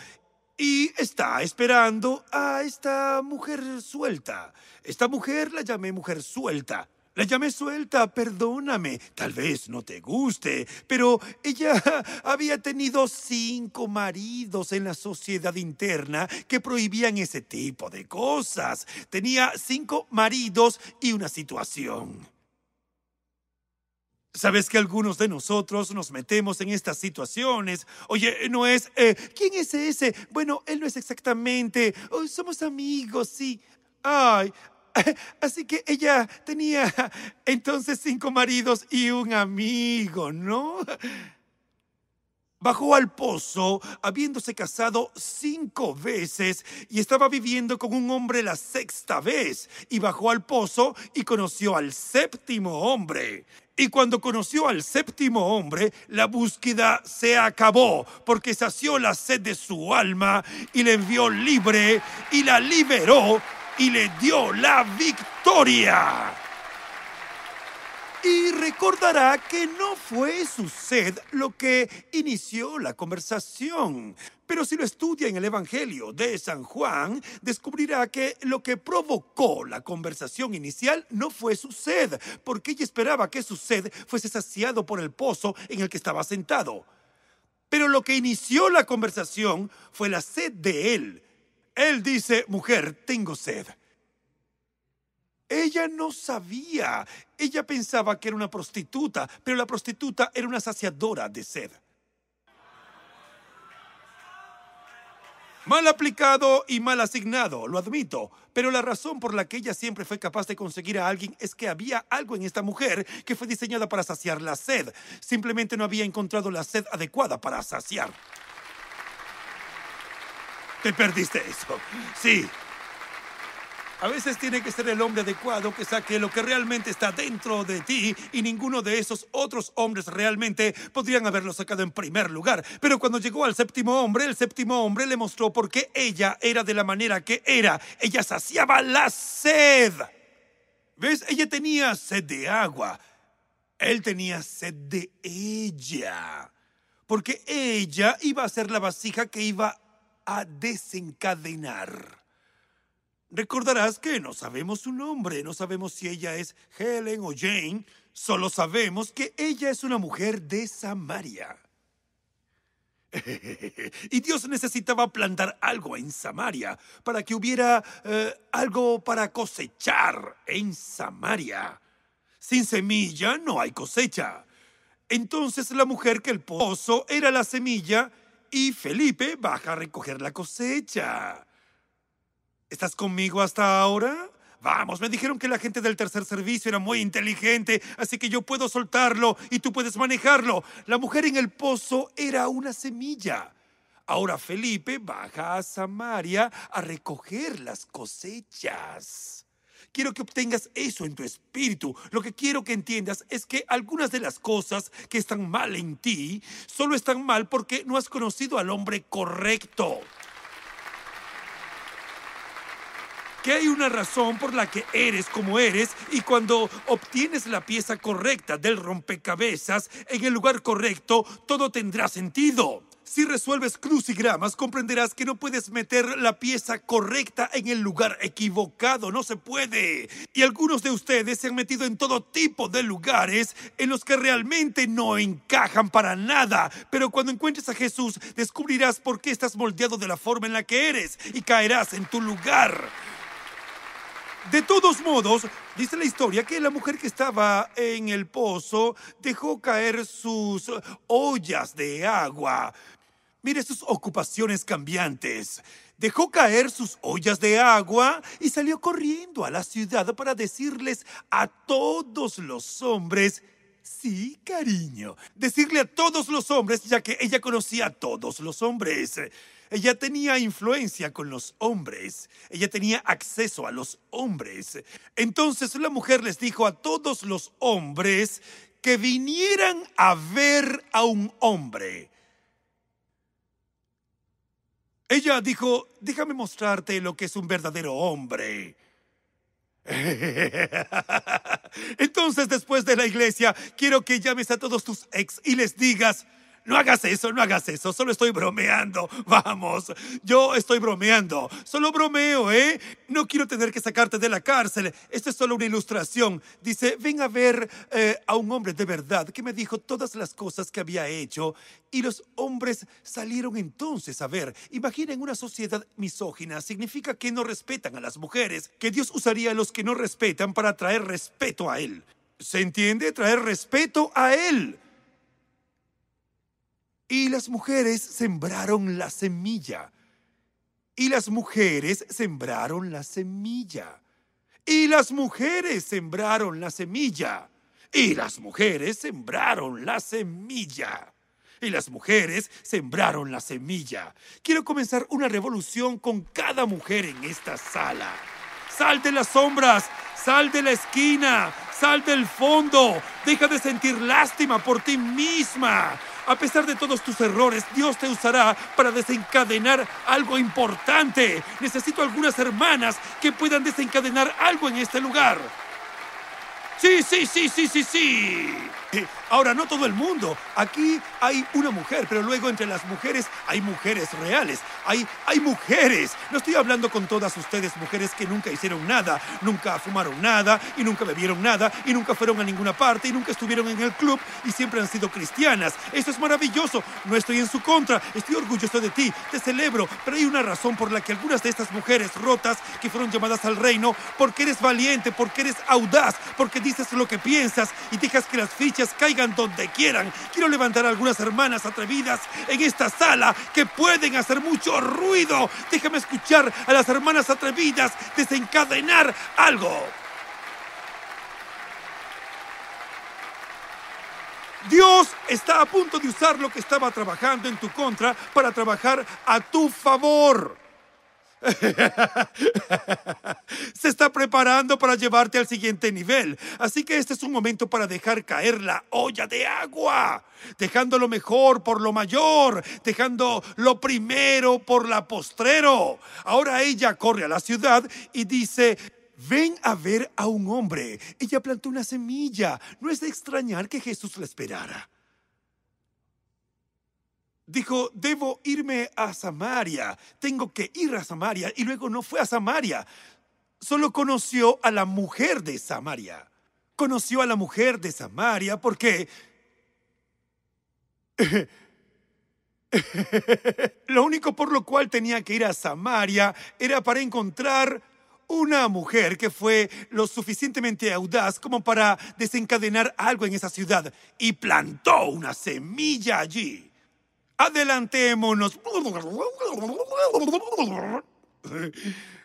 y está esperando a esta mujer suelta. Esta mujer la llamé mujer suelta. La llamé suelta, perdóname, tal vez no te guste, pero ella había tenido cinco maridos en la sociedad interna que prohibían ese tipo de cosas. Tenía cinco maridos y una situación. Sabes que algunos de nosotros nos metemos en estas situaciones. Oye, no es, eh, ¿quién es ese? Bueno, él no es exactamente. Oh, somos amigos, sí. Ay, Así que ella tenía entonces cinco maridos y un amigo, ¿no? Bajó al pozo habiéndose casado cinco veces y estaba viviendo con un hombre la sexta vez. Y bajó al pozo y conoció al séptimo hombre. Y cuando conoció al séptimo hombre, la búsqueda se acabó, porque sació la sed de su alma y le envió libre y la liberó y le dio la victoria. Y recordará que no fue su sed lo que inició la conversación. Pero si lo estudia en el Evangelio de San Juan, descubrirá que lo que provocó la conversación inicial no fue su sed, porque ella esperaba que su sed fuese saciado por el pozo en el que estaba sentado. Pero lo que inició la conversación fue la sed de él, él dice, mujer, tengo sed. Ella no sabía. Ella pensaba que era una prostituta, pero la prostituta era una saciadora de sed. Mal aplicado y mal asignado, lo admito, pero la razón por la que ella siempre fue capaz de conseguir a alguien es que había algo en esta mujer que fue diseñada para saciar la sed. Simplemente no había encontrado la sed adecuada para saciar. Te perdiste eso. Sí. A veces tiene que ser el hombre adecuado que saque lo que realmente está dentro de ti y ninguno de esos otros hombres realmente podrían haberlo sacado en primer lugar. Pero cuando llegó al séptimo hombre, el séptimo hombre le mostró por qué ella era de la manera que era. Ella saciaba la sed. ¿Ves? Ella tenía sed de agua. Él tenía sed de ella. Porque ella iba a ser la vasija que iba a desencadenar. Recordarás que no sabemos su nombre, no sabemos si ella es Helen o Jane, solo sabemos que ella es una mujer de Samaria. y Dios necesitaba plantar algo en Samaria para que hubiera eh, algo para cosechar en Samaria. Sin semilla no hay cosecha. Entonces la mujer que el pozo era la semilla y Felipe baja a recoger la cosecha. ¿Estás conmigo hasta ahora? Vamos, me dijeron que la gente del tercer servicio era muy inteligente, así que yo puedo soltarlo y tú puedes manejarlo. La mujer en el pozo era una semilla. Ahora Felipe baja a Samaria a recoger las cosechas. Quiero que obtengas eso en tu espíritu. Lo que quiero que entiendas es que algunas de las cosas que están mal en ti solo están mal porque no has conocido al hombre correcto. que hay una razón por la que eres como eres y cuando obtienes la pieza correcta del rompecabezas en el lugar correcto, todo tendrá sentido. Si resuelves crucigramas, comprenderás que no puedes meter la pieza correcta en el lugar equivocado. No se puede. Y algunos de ustedes se han metido en todo tipo de lugares en los que realmente no encajan para nada. Pero cuando encuentres a Jesús, descubrirás por qué estás moldeado de la forma en la que eres y caerás en tu lugar. De todos modos, dice la historia que la mujer que estaba en el pozo dejó caer sus ollas de agua. Mire sus ocupaciones cambiantes. Dejó caer sus ollas de agua y salió corriendo a la ciudad para decirles a todos los hombres, sí, cariño, decirle a todos los hombres, ya que ella conocía a todos los hombres. Ella tenía influencia con los hombres. Ella tenía acceso a los hombres. Entonces la mujer les dijo a todos los hombres que vinieran a ver a un hombre. Ella dijo, déjame mostrarte lo que es un verdadero hombre. Entonces, después de la iglesia, quiero que llames a todos tus ex y les digas, no hagas eso, no hagas eso, solo estoy bromeando. Vamos, yo estoy bromeando, solo bromeo, ¿eh? No quiero tener que sacarte de la cárcel. Esto es solo una ilustración. Dice, ven a ver eh, a un hombre de verdad que me dijo todas las cosas que había hecho. Y los hombres salieron entonces a ver. Imaginen una sociedad misógina. Significa que no respetan a las mujeres, que Dios usaría a los que no respetan para traer respeto a Él. ¿Se entiende? Traer respeto a Él. Y las mujeres sembraron la semilla. Y las mujeres sembraron la semilla. Y las mujeres sembraron la semilla. Y las mujeres sembraron la semilla. Y las mujeres sembraron la semilla. Quiero comenzar una revolución con cada mujer en esta sala. Sal de las sombras, sal de la esquina, sal del fondo. Deja de sentir lástima por ti misma. A pesar de todos tus errores, Dios te usará para desencadenar algo importante. Necesito algunas hermanas que puedan desencadenar algo en este lugar. Sí, sí, sí, sí, sí, sí. Ahora, no todo el mundo. Aquí hay una mujer, pero luego entre las mujeres hay mujeres reales. Hay, hay mujeres. No estoy hablando con todas ustedes, mujeres que nunca hicieron nada, nunca fumaron nada, y nunca bebieron nada, y nunca fueron a ninguna parte, y nunca estuvieron en el club, y siempre han sido cristianas. Eso es maravilloso. No estoy en su contra. Estoy orgulloso de ti. Te celebro. Pero hay una razón por la que algunas de estas mujeres rotas que fueron llamadas al reino, porque eres valiente, porque eres audaz, porque dices lo que piensas y dejas que las fichas caigan donde quieran. Quiero levantar a algunas hermanas atrevidas en esta sala que pueden hacer mucho ruido. Déjame escuchar a las hermanas atrevidas desencadenar algo. Dios está a punto de usar lo que estaba trabajando en tu contra para trabajar a tu favor. Se está preparando para llevarte al siguiente nivel. Así que este es un momento para dejar caer la olla de agua. Dejando lo mejor por lo mayor. Dejando lo primero por la postrero. Ahora ella corre a la ciudad y dice... Ven a ver a un hombre. Ella plantó una semilla. No es de extrañar que Jesús la esperara. Dijo, debo irme a Samaria, tengo que ir a Samaria. Y luego no fue a Samaria, solo conoció a la mujer de Samaria. Conoció a la mujer de Samaria porque... lo único por lo cual tenía que ir a Samaria era para encontrar una mujer que fue lo suficientemente audaz como para desencadenar algo en esa ciudad y plantó una semilla allí. Adelantémonos.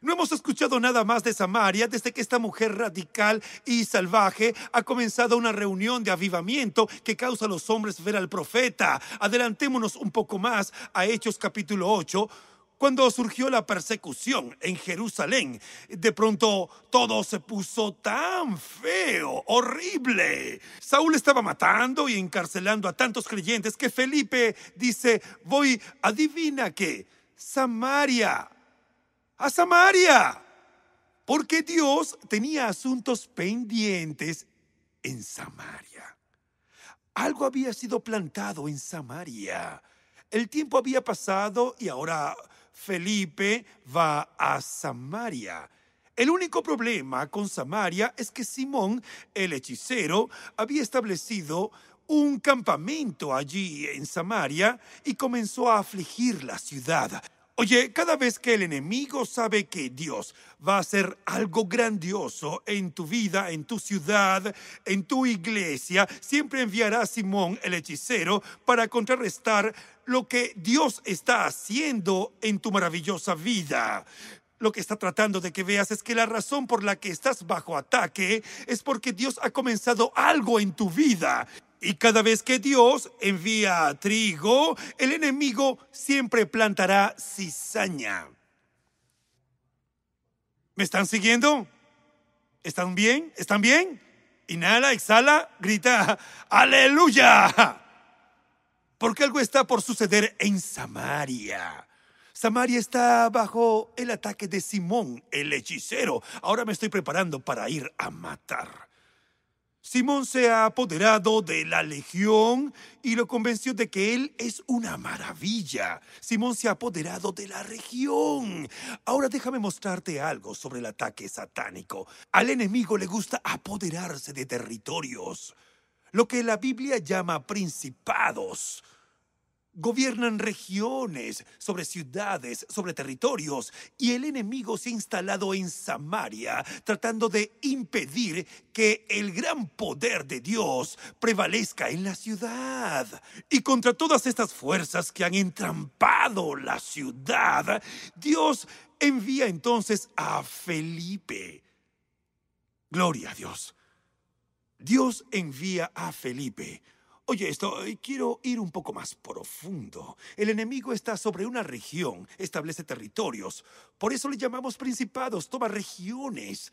No hemos escuchado nada más de Samaria desde que esta mujer radical y salvaje ha comenzado una reunión de avivamiento que causa a los hombres ver al profeta. Adelantémonos un poco más a Hechos capítulo 8 cuando surgió la persecución en Jerusalén, de pronto todo se puso tan feo, horrible. Saúl estaba matando y encarcelando a tantos creyentes que Felipe dice, voy, adivina qué, Samaria, a Samaria, porque Dios tenía asuntos pendientes en Samaria. Algo había sido plantado en Samaria. El tiempo había pasado y ahora Felipe va a Samaria. El único problema con Samaria es que Simón, el hechicero, había establecido un campamento allí en Samaria y comenzó a afligir la ciudad. Oye, cada vez que el enemigo sabe que Dios va a hacer algo grandioso en tu vida, en tu ciudad, en tu iglesia, siempre enviará a Simón el hechicero para contrarrestar lo que Dios está haciendo en tu maravillosa vida. Lo que está tratando de que veas es que la razón por la que estás bajo ataque es porque Dios ha comenzado algo en tu vida. Y cada vez que Dios envía trigo, el enemigo siempre plantará cizaña. ¿Me están siguiendo? ¿Están bien? ¿Están bien? Inhala, exhala, grita, aleluya. Porque algo está por suceder en Samaria. Samaria está bajo el ataque de Simón, el hechicero. Ahora me estoy preparando para ir a matar. Simón se ha apoderado de la legión y lo convenció de que él es una maravilla. Simón se ha apoderado de la región. Ahora déjame mostrarte algo sobre el ataque satánico. Al enemigo le gusta apoderarse de territorios, lo que la Biblia llama principados gobiernan regiones, sobre ciudades, sobre territorios, y el enemigo se ha instalado en Samaria, tratando de impedir que el gran poder de Dios prevalezca en la ciudad. Y contra todas estas fuerzas que han entrampado la ciudad, Dios envía entonces a Felipe. Gloria a Dios. Dios envía a Felipe Oye, esto, eh, quiero ir un poco más profundo. El enemigo está sobre una región, establece territorios. Por eso le llamamos principados, toma regiones.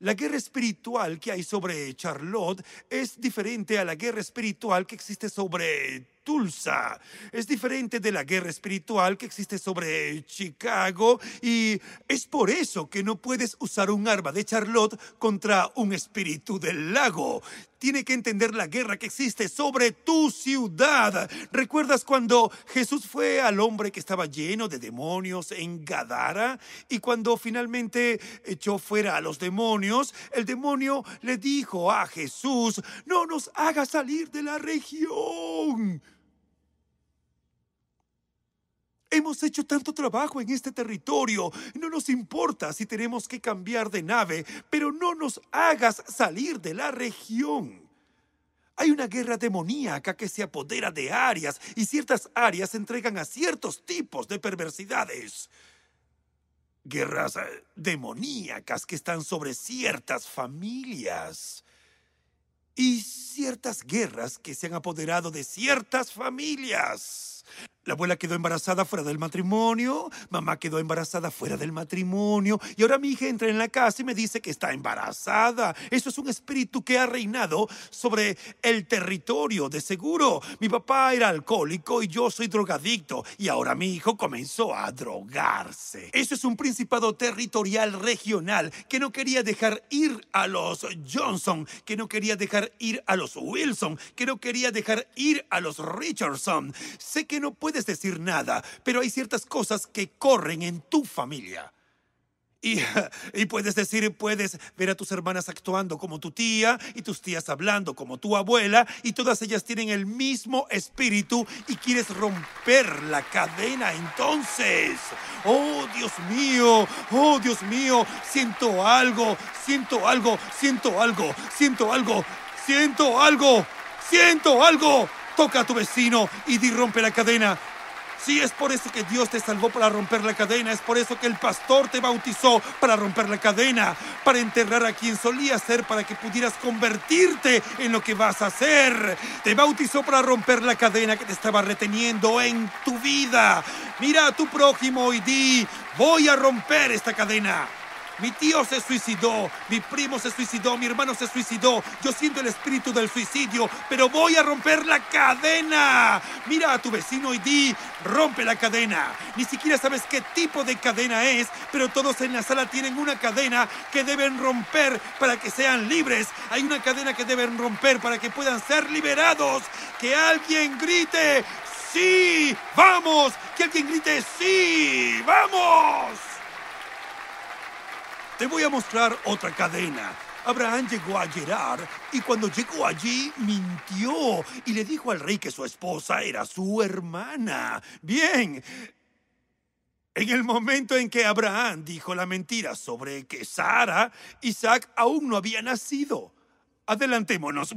La guerra espiritual que hay sobre Charlotte es diferente a la guerra espiritual que existe sobre Tulsa. Es diferente de la guerra espiritual que existe sobre Chicago y es por eso que no puedes usar un arma de Charlotte contra un espíritu del lago. Tiene que entender la guerra que existe sobre tu ciudad. ¿Recuerdas cuando Jesús fue al hombre que estaba lleno de demonios en Gadara? Y cuando finalmente echó fuera a los demonios, el demonio le dijo a Jesús, no nos haga salir de la región. Hemos hecho tanto trabajo en este territorio. No nos importa si tenemos que cambiar de nave, pero no nos hagas salir de la región. Hay una guerra demoníaca que se apodera de áreas y ciertas áreas se entregan a ciertos tipos de perversidades. Guerras eh, demoníacas que están sobre ciertas familias. Y ciertas guerras que se han apoderado de ciertas familias. La abuela quedó embarazada fuera del matrimonio, mamá quedó embarazada fuera del matrimonio y ahora mi hija entra en la casa y me dice que está embarazada. Eso es un espíritu que ha reinado sobre el territorio, de seguro. Mi papá era alcohólico y yo soy drogadicto y ahora mi hijo comenzó a drogarse. Eso es un principado territorial regional que no quería dejar ir a los Johnson, que no quería dejar ir a los Wilson, que no quería dejar ir a los Richardson. Sé que no puede puedes decir nada, pero hay ciertas cosas que corren en tu familia. Y, y, puedes decir, puedes ver a tus hermanas actuando como tu tía y tus tías hablando como tu abuela y todas ellas tienen el mismo espíritu y quieres romper la cadena entonces. Oh Dios mío, oh Dios mío, siento algo, siento algo, siento algo, siento algo, siento algo, siento algo. Toca a tu vecino y di rompe la cadena. Sí, es por eso que Dios te salvó para romper la cadena, es por eso que el pastor te bautizó para romper la cadena, para enterrar a quien solía ser, para que pudieras convertirte en lo que vas a ser. Te bautizó para romper la cadena que te estaba reteniendo en tu vida. Mira a tu prójimo y di, voy a romper esta cadena. Mi tío se suicidó, mi primo se suicidó, mi hermano se suicidó. Yo siento el espíritu del suicidio, pero voy a romper la cadena. Mira a tu vecino y di, rompe la cadena. Ni siquiera sabes qué tipo de cadena es, pero todos en la sala tienen una cadena que deben romper para que sean libres. Hay una cadena que deben romper para que puedan ser liberados. Que alguien grite, sí, vamos. Que alguien grite, sí, vamos. Te voy a mostrar otra cadena. Abraham llegó a Gerar y cuando llegó allí mintió y le dijo al rey que su esposa era su hermana. Bien. En el momento en que Abraham dijo la mentira sobre que Sara, Isaac aún no había nacido. Adelantémonos.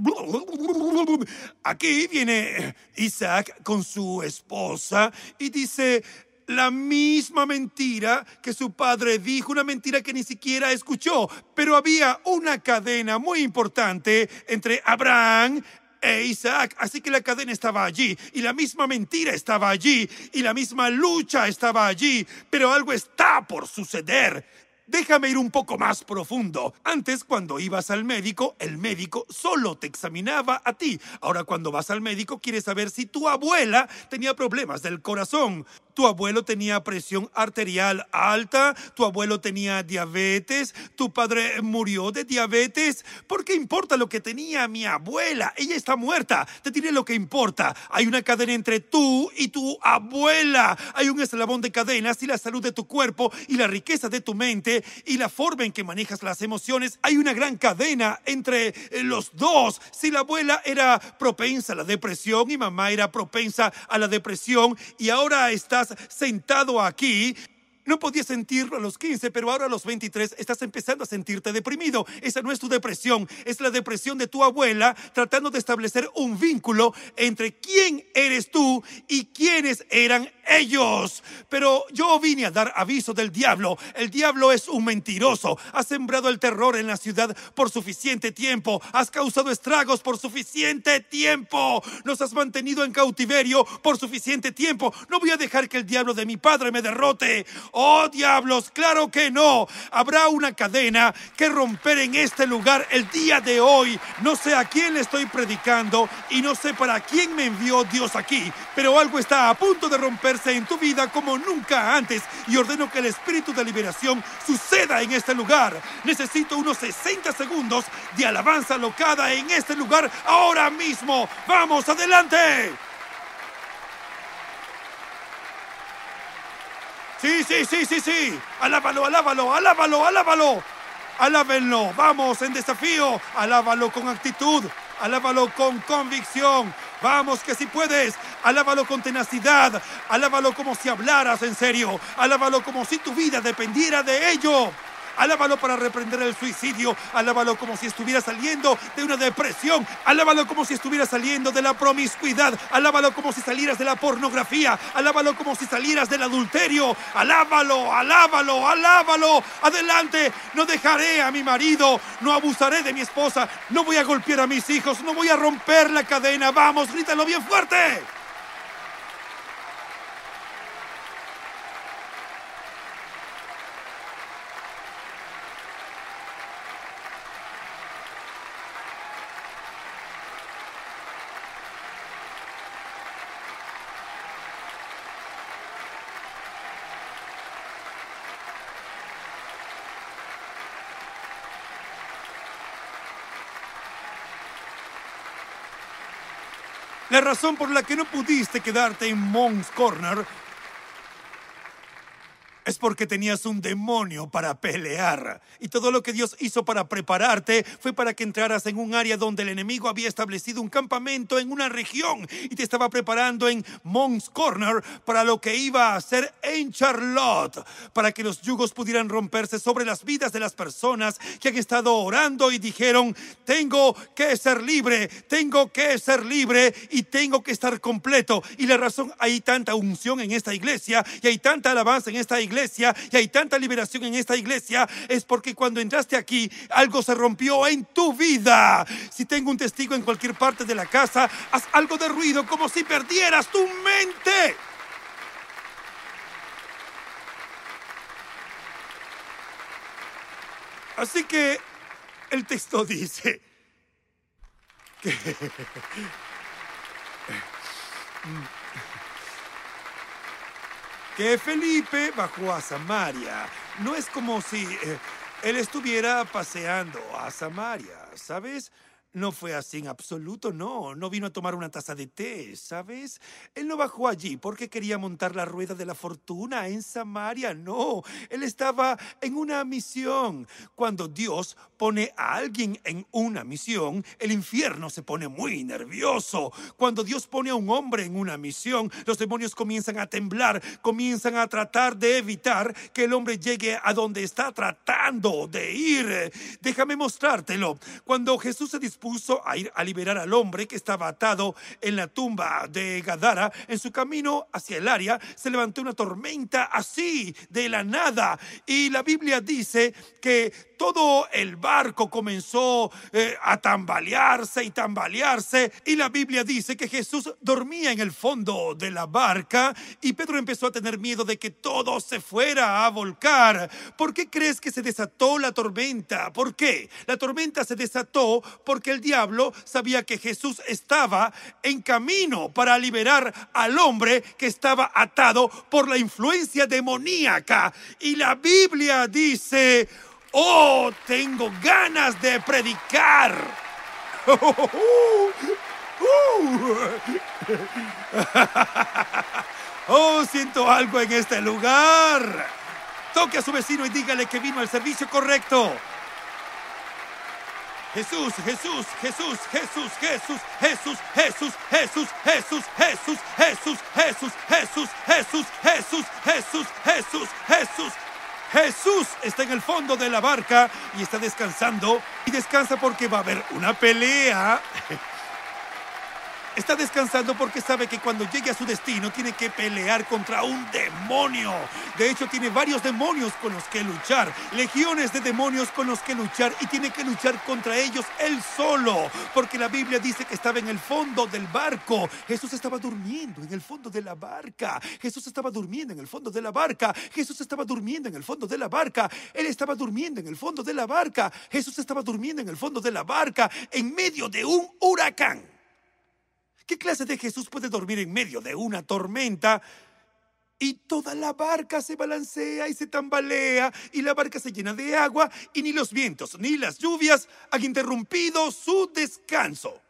Aquí viene Isaac con su esposa y dice, la misma mentira que su padre dijo, una mentira que ni siquiera escuchó. Pero había una cadena muy importante entre Abraham e Isaac. Así que la cadena estaba allí y la misma mentira estaba allí y la misma lucha estaba allí. Pero algo está por suceder. Déjame ir un poco más profundo. Antes, cuando ibas al médico, el médico solo te examinaba a ti. Ahora, cuando vas al médico, quieres saber si tu abuela tenía problemas del corazón. Tu abuelo tenía presión arterial alta, tu abuelo tenía diabetes, tu padre murió de diabetes. ¿Por qué importa lo que tenía mi abuela? Ella está muerta. Te diré lo que importa. Hay una cadena entre tú y tu abuela. Hay un eslabón de cadenas y la salud de tu cuerpo y la riqueza de tu mente y la forma en que manejas las emociones. Hay una gran cadena entre eh, los dos. Si la abuela era propensa a la depresión y mamá era propensa a la depresión y ahora estás sentado aquí, no podías sentirlo a los 15, pero ahora a los 23 estás empezando a sentirte deprimido. Esa no es tu depresión, es la depresión de tu abuela tratando de establecer un vínculo entre quién eres tú y quiénes eran ellos. Pero yo vine a dar aviso del diablo. El diablo es un mentiroso. Has sembrado el terror en la ciudad por suficiente tiempo. Has causado estragos por suficiente tiempo. Nos has mantenido en cautiverio por suficiente tiempo. No voy a dejar que el diablo de mi padre me derrote. Oh diablos, claro que no. Habrá una cadena que romper en este lugar el día de hoy. No sé a quién le estoy predicando y no sé para quién me envió Dios aquí, pero algo está a punto de romperse en tu vida como nunca antes y ordeno que el espíritu de liberación suceda en este lugar. Necesito unos 60 segundos de alabanza locada en este lugar ahora mismo. ¡Vamos, adelante! Sí, sí, sí, sí, sí. Alábalo, alábalo, alábalo, alábalo. Alábenlo. Vamos en desafío. Alábalo con actitud. Alábalo con convicción. Vamos, que si puedes. Alábalo con tenacidad. Alábalo como si hablaras en serio. Alábalo como si tu vida dependiera de ello. Alábalo para reprender el suicidio. Alábalo como si estuviera saliendo de una depresión. Alábalo como si estuviera saliendo de la promiscuidad. Alábalo como si salieras de la pornografía. Alábalo como si salieras del adulterio. Alábalo, alábalo, alábalo. Adelante. No dejaré a mi marido. No abusaré de mi esposa. No voy a golpear a mis hijos. No voy a romper la cadena. Vamos, grítalo bien fuerte. La razón por la que no pudiste quedarte en Monk's Corner es porque tenías un demonio para pelear. Y todo lo que Dios hizo para prepararte fue para que entraras en un área donde el enemigo había establecido un campamento en una región y te estaba preparando en Monk's Corner para lo que iba a hacer en Charlotte, para que los yugos pudieran romperse sobre las vidas de las personas que han estado orando y dijeron, tengo que ser libre, tengo que ser libre y tengo que estar completo. Y la razón, hay tanta unción en esta iglesia y hay tanta alabanza en esta iglesia y hay tanta liberación en esta iglesia es porque cuando entraste aquí algo se rompió en tu vida. Si tengo un testigo en cualquier parte de la casa, haz algo de ruido como si perdieras tu mente. Así que el texto dice que que Felipe bajó a Samaria. No es como si eh, él estuviera paseando a Samaria, ¿sabes? No fue así en absoluto, no. No vino a tomar una taza de té, ¿sabes? Él no bajó allí porque quería montar la rueda de la fortuna en Samaria, no. Él estaba en una misión. Cuando Dios pone a alguien en una misión, el infierno se pone muy nervioso. Cuando Dios pone a un hombre en una misión, los demonios comienzan a temblar, comienzan a tratar de evitar que el hombre llegue a donde está tratando de ir. Déjame mostrártelo. Cuando Jesús se dispuso a ir a liberar al hombre que estaba atado en la tumba de Gadara, en su camino hacia el área se levantó una tormenta así, de la nada. Y la Biblia dice que todo el barco comenzó eh, a tambalearse y tambalearse. Y la Biblia dice que Jesús dormía en el fondo de la barca y Pedro empezó a tener miedo de que todo se fuera a volcar. ¿Por qué crees que se desató la tormenta? ¿Por qué? La tormenta se desató porque el diablo sabía que Jesús estaba en camino para liberar al hombre que estaba atado por la influencia demoníaca. Y la Biblia dice, oh, tengo ganas de predicar. Oh, siento algo en este lugar. Toque a su vecino y dígale que vino al servicio correcto. Jesús, Jesús, Jesús, Jesús, Jesús, Jesús, Jesús, Jesús, Jesús, Jesús, Jesús, Jesús, Jesús, Jesús, Jesús, Jesús, Jesús, Jesús. Jesús está en el fondo de la barca y está descansando y descansa porque va a haber una pelea. Está descansando porque sabe que cuando llegue a su destino tiene que pelear contra un demonio. De hecho, tiene varios demonios con los que luchar, legiones de demonios con los que luchar y tiene que luchar contra ellos él solo. Porque la Biblia dice que estaba en el fondo del barco. Jesús estaba durmiendo en el fondo de la barca. Jesús estaba durmiendo en el fondo de la barca. Jesús estaba durmiendo en el fondo de la barca. Él estaba durmiendo en el fondo de la barca. Jesús estaba durmiendo en el fondo de la barca en medio de un huracán. ¿Qué clase de Jesús puede dormir en medio de una tormenta? Y toda la barca se balancea y se tambalea y la barca se llena de agua y ni los vientos ni las lluvias han interrumpido su descanso.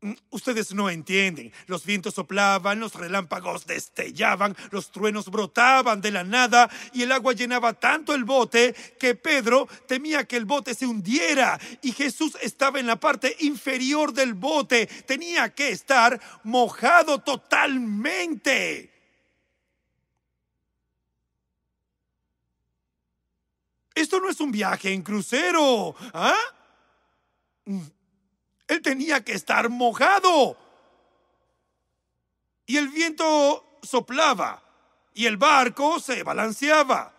Mm, ustedes no entienden. Los vientos soplaban, los relámpagos destellaban, los truenos brotaban de la nada y el agua llenaba tanto el bote que Pedro temía que el bote se hundiera y Jesús estaba en la parte inferior del bote. Tenía que estar mojado totalmente. Esto no es un viaje en crucero. ¿Ah? Mm. Él tenía que estar mojado. Y el viento soplaba y el barco se balanceaba.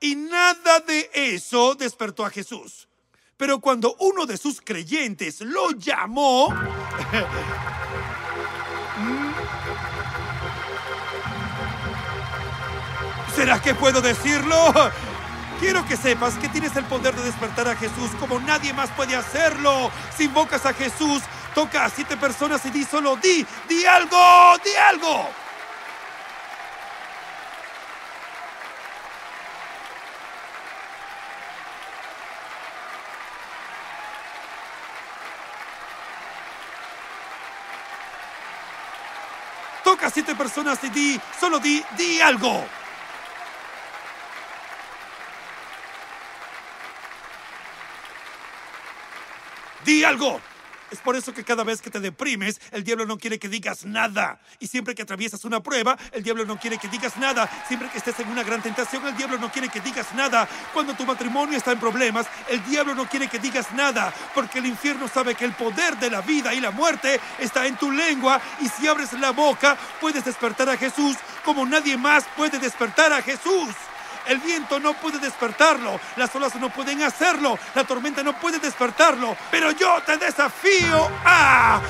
Y nada de eso despertó a Jesús. Pero cuando uno de sus creyentes lo llamó, ¿será que puedo decirlo? Quiero que sepas que tienes el poder de despertar a Jesús como nadie más puede hacerlo. Si invocas a Jesús, toca a siete personas y di solo di, di algo, di algo. Toca a siete personas y di, solo di, di algo. Di algo. Es por eso que cada vez que te deprimes, el diablo no quiere que digas nada. Y siempre que atraviesas una prueba, el diablo no quiere que digas nada. Siempre que estés en una gran tentación, el diablo no quiere que digas nada. Cuando tu matrimonio está en problemas, el diablo no quiere que digas nada. Porque el infierno sabe que el poder de la vida y la muerte está en tu lengua. Y si abres la boca, puedes despertar a Jesús como nadie más puede despertar a Jesús. El viento no puede despertarlo, las olas no pueden hacerlo, la tormenta no puede despertarlo, pero yo te desafío a...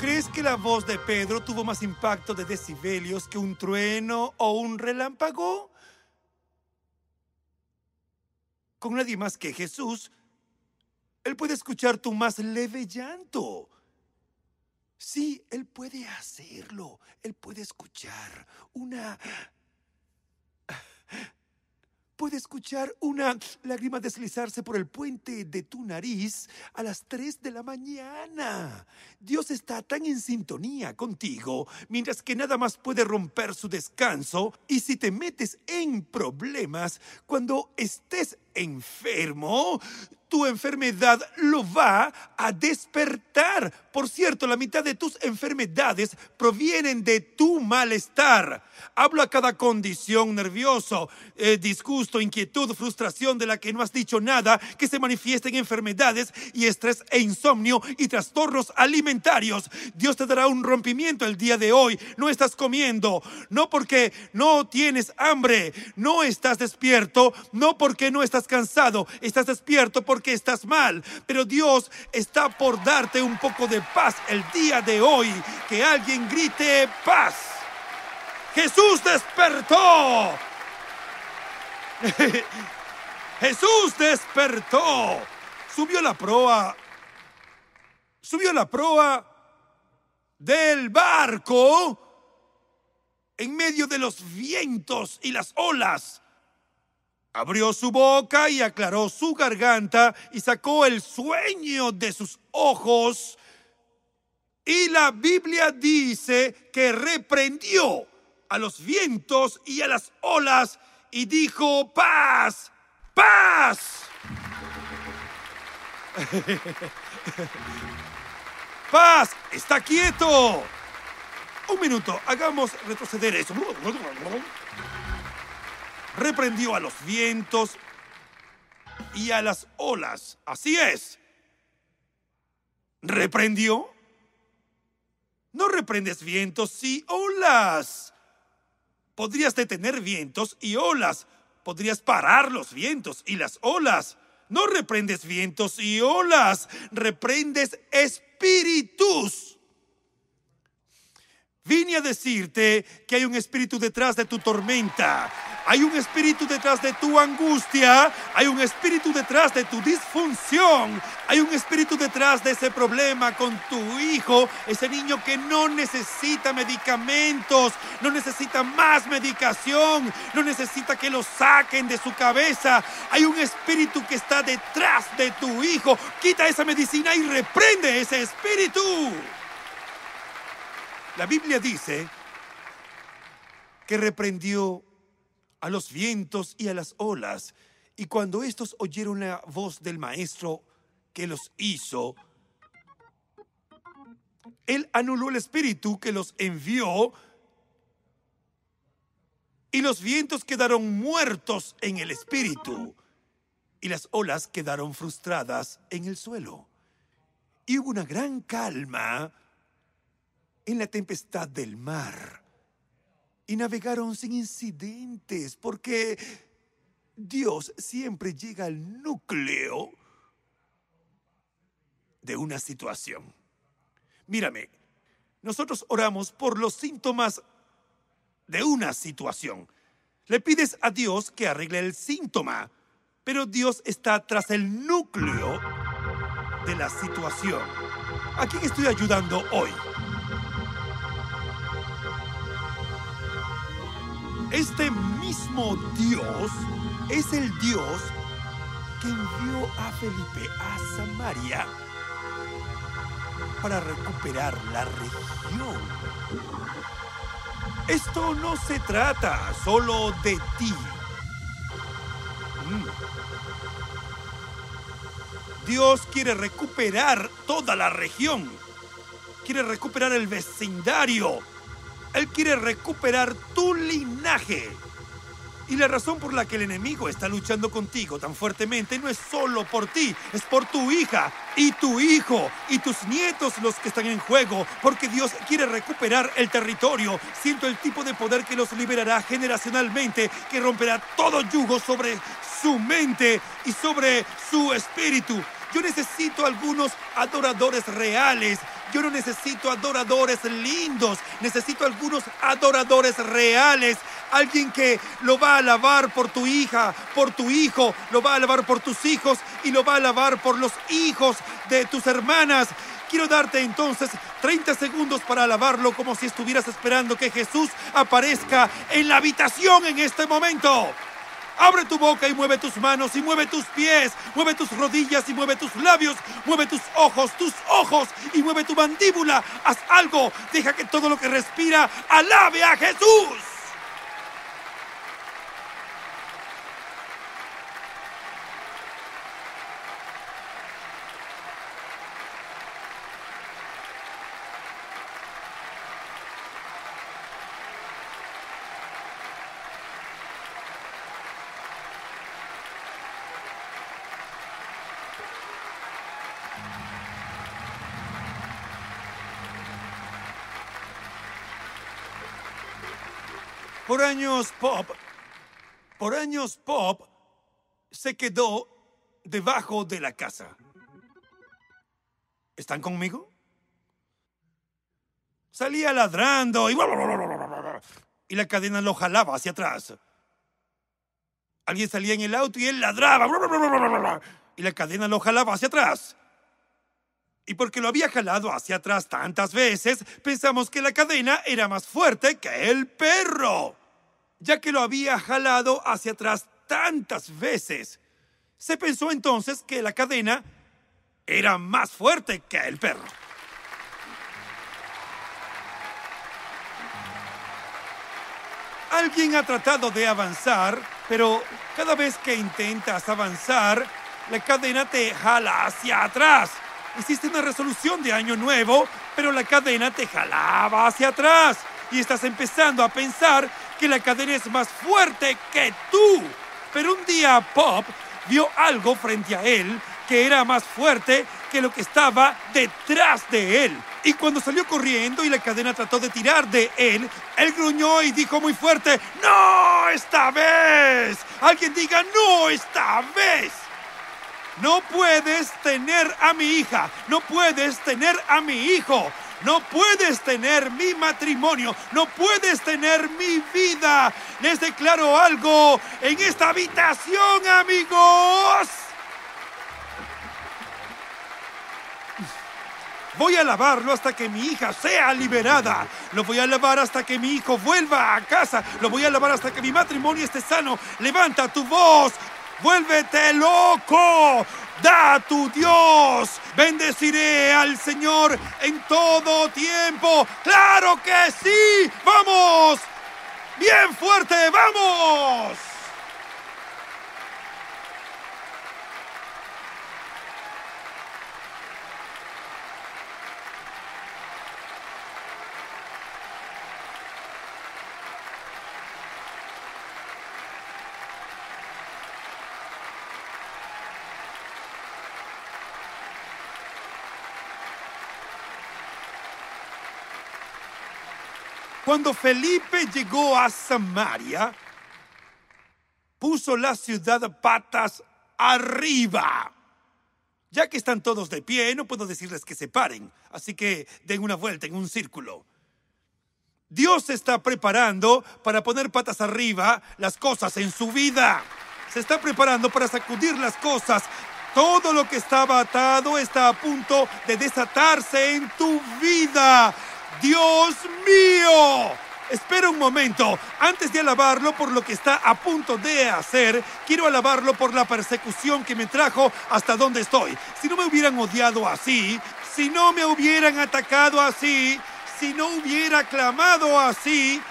¿Crees que la voz de Pedro tuvo más impacto de decibelios que un trueno o un relámpago? Con nadie más que Jesús, él puede escuchar tu más leve llanto. Sí, Él puede hacerlo. Él puede escuchar una Puede escuchar una lágrima deslizarse por el puente de tu nariz a las 3 de la mañana. Dios está tan en sintonía contigo, mientras que nada más puede romper su descanso. Y si te metes en problemas cuando estés enfermo, tu enfermedad lo va a despertar. Por cierto, la mitad de tus enfermedades provienen de tu malestar. Hablo a cada condición nervioso, eh, disgusto, inquietud, frustración de la que no has dicho nada, que se manifiesten enfermedades y estrés e insomnio y trastornos alimentarios. Dios te dará un rompimiento el día de hoy. No estás comiendo, no porque no tienes hambre, no estás despierto, no porque no estás estás cansado, estás despierto porque estás mal. Pero Dios está por darte un poco de paz el día de hoy. Que alguien grite paz. Jesús despertó. Jesús despertó. Subió la proa. Subió la proa del barco en medio de los vientos y las olas. Abrió su boca y aclaró su garganta y sacó el sueño de sus ojos. Y la Biblia dice que reprendió a los vientos y a las olas y dijo, paz, paz. paz, está quieto. Un minuto, hagamos retroceder eso. Reprendió a los vientos y a las olas. Así es. ¿Reprendió? No reprendes vientos y olas. Podrías detener vientos y olas. Podrías parar los vientos y las olas. No reprendes vientos y olas. Reprendes espíritus. Vine a decirte que hay un espíritu detrás de tu tormenta. Hay un espíritu detrás de tu angustia. Hay un espíritu detrás de tu disfunción. Hay un espíritu detrás de ese problema con tu hijo. Ese niño que no necesita medicamentos. No necesita más medicación. No necesita que lo saquen de su cabeza. Hay un espíritu que está detrás de tu hijo. Quita esa medicina y reprende ese espíritu. La Biblia dice que reprendió a los vientos y a las olas, y cuando estos oyeron la voz del maestro que los hizo, él anuló el espíritu que los envió, y los vientos quedaron muertos en el espíritu, y las olas quedaron frustradas en el suelo. Y hubo una gran calma en la tempestad del mar y navegaron sin incidentes porque Dios siempre llega al núcleo de una situación. Mírame, nosotros oramos por los síntomas de una situación. Le pides a Dios que arregle el síntoma, pero Dios está tras el núcleo de la situación. ¿A quién estoy ayudando hoy? Este mismo Dios es el Dios que envió a Felipe a Samaria para recuperar la región. Esto no se trata solo de ti. Mm. Dios quiere recuperar toda la región. Quiere recuperar el vecindario él quiere recuperar tu linaje. Y la razón por la que el enemigo está luchando contigo tan fuertemente no es solo por ti, es por tu hija y tu hijo y tus nietos los que están en juego, porque Dios quiere recuperar el territorio. Siento el tipo de poder que los liberará generacionalmente, que romperá todo yugo sobre su mente y sobre su espíritu. Yo necesito algunos adoradores reales yo no necesito adoradores lindos, necesito algunos adoradores reales. Alguien que lo va a alabar por tu hija, por tu hijo, lo va a alabar por tus hijos y lo va a alabar por los hijos de tus hermanas. Quiero darte entonces 30 segundos para alabarlo como si estuvieras esperando que Jesús aparezca en la habitación en este momento. Abre tu boca y mueve tus manos y mueve tus pies, mueve tus rodillas y mueve tus labios, mueve tus ojos, tus ojos y mueve tu mandíbula. Haz algo, deja que todo lo que respira alabe a Jesús. Por años Pop, por años Pop se quedó debajo de la casa. ¿Están conmigo? Salía ladrando y... y la cadena lo jalaba hacia atrás. Alguien salía en el auto y él ladraba y la cadena lo jalaba hacia atrás. Y porque lo había jalado hacia atrás tantas veces, pensamos que la cadena era más fuerte que el perro. Ya que lo había jalado hacia atrás tantas veces, se pensó entonces que la cadena era más fuerte que el perro. Alguien ha tratado de avanzar, pero cada vez que intentas avanzar, la cadena te jala hacia atrás. Hiciste una resolución de año nuevo, pero la cadena te jalaba hacia atrás. Y estás empezando a pensar que la cadena es más fuerte que tú. Pero un día Pop vio algo frente a él que era más fuerte que lo que estaba detrás de él. Y cuando salió corriendo y la cadena trató de tirar de él, él gruñó y dijo muy fuerte, ¡No esta vez! Alguien diga, ¡No esta vez! No puedes tener a mi hija, no puedes tener a mi hijo, no puedes tener mi matrimonio, no puedes tener mi vida. Les declaro algo en esta habitación, amigos. Voy a lavarlo hasta que mi hija sea liberada. Lo voy a lavar hasta que mi hijo vuelva a casa. Lo voy a lavar hasta que mi matrimonio esté sano. Levanta tu voz. Vuélvete loco. Da tu Dios. Bendeciré al Señor en todo tiempo. Claro que sí. Vamos. Bien fuerte. Vamos. Cuando Felipe llegó a Samaria, puso la ciudad patas arriba. Ya que están todos de pie, no puedo decirles que se paren, así que den una vuelta en un círculo. Dios se está preparando para poner patas arriba las cosas en su vida. Se está preparando para sacudir las cosas. Todo lo que estaba atado está a punto de desatarse en tu vida. Dios mío. Espera un momento. Antes de alabarlo por lo que está a punto de hacer, quiero alabarlo por la persecución que me trajo hasta donde estoy. Si no me hubieran odiado así, si no me hubieran atacado así, si no hubiera clamado así,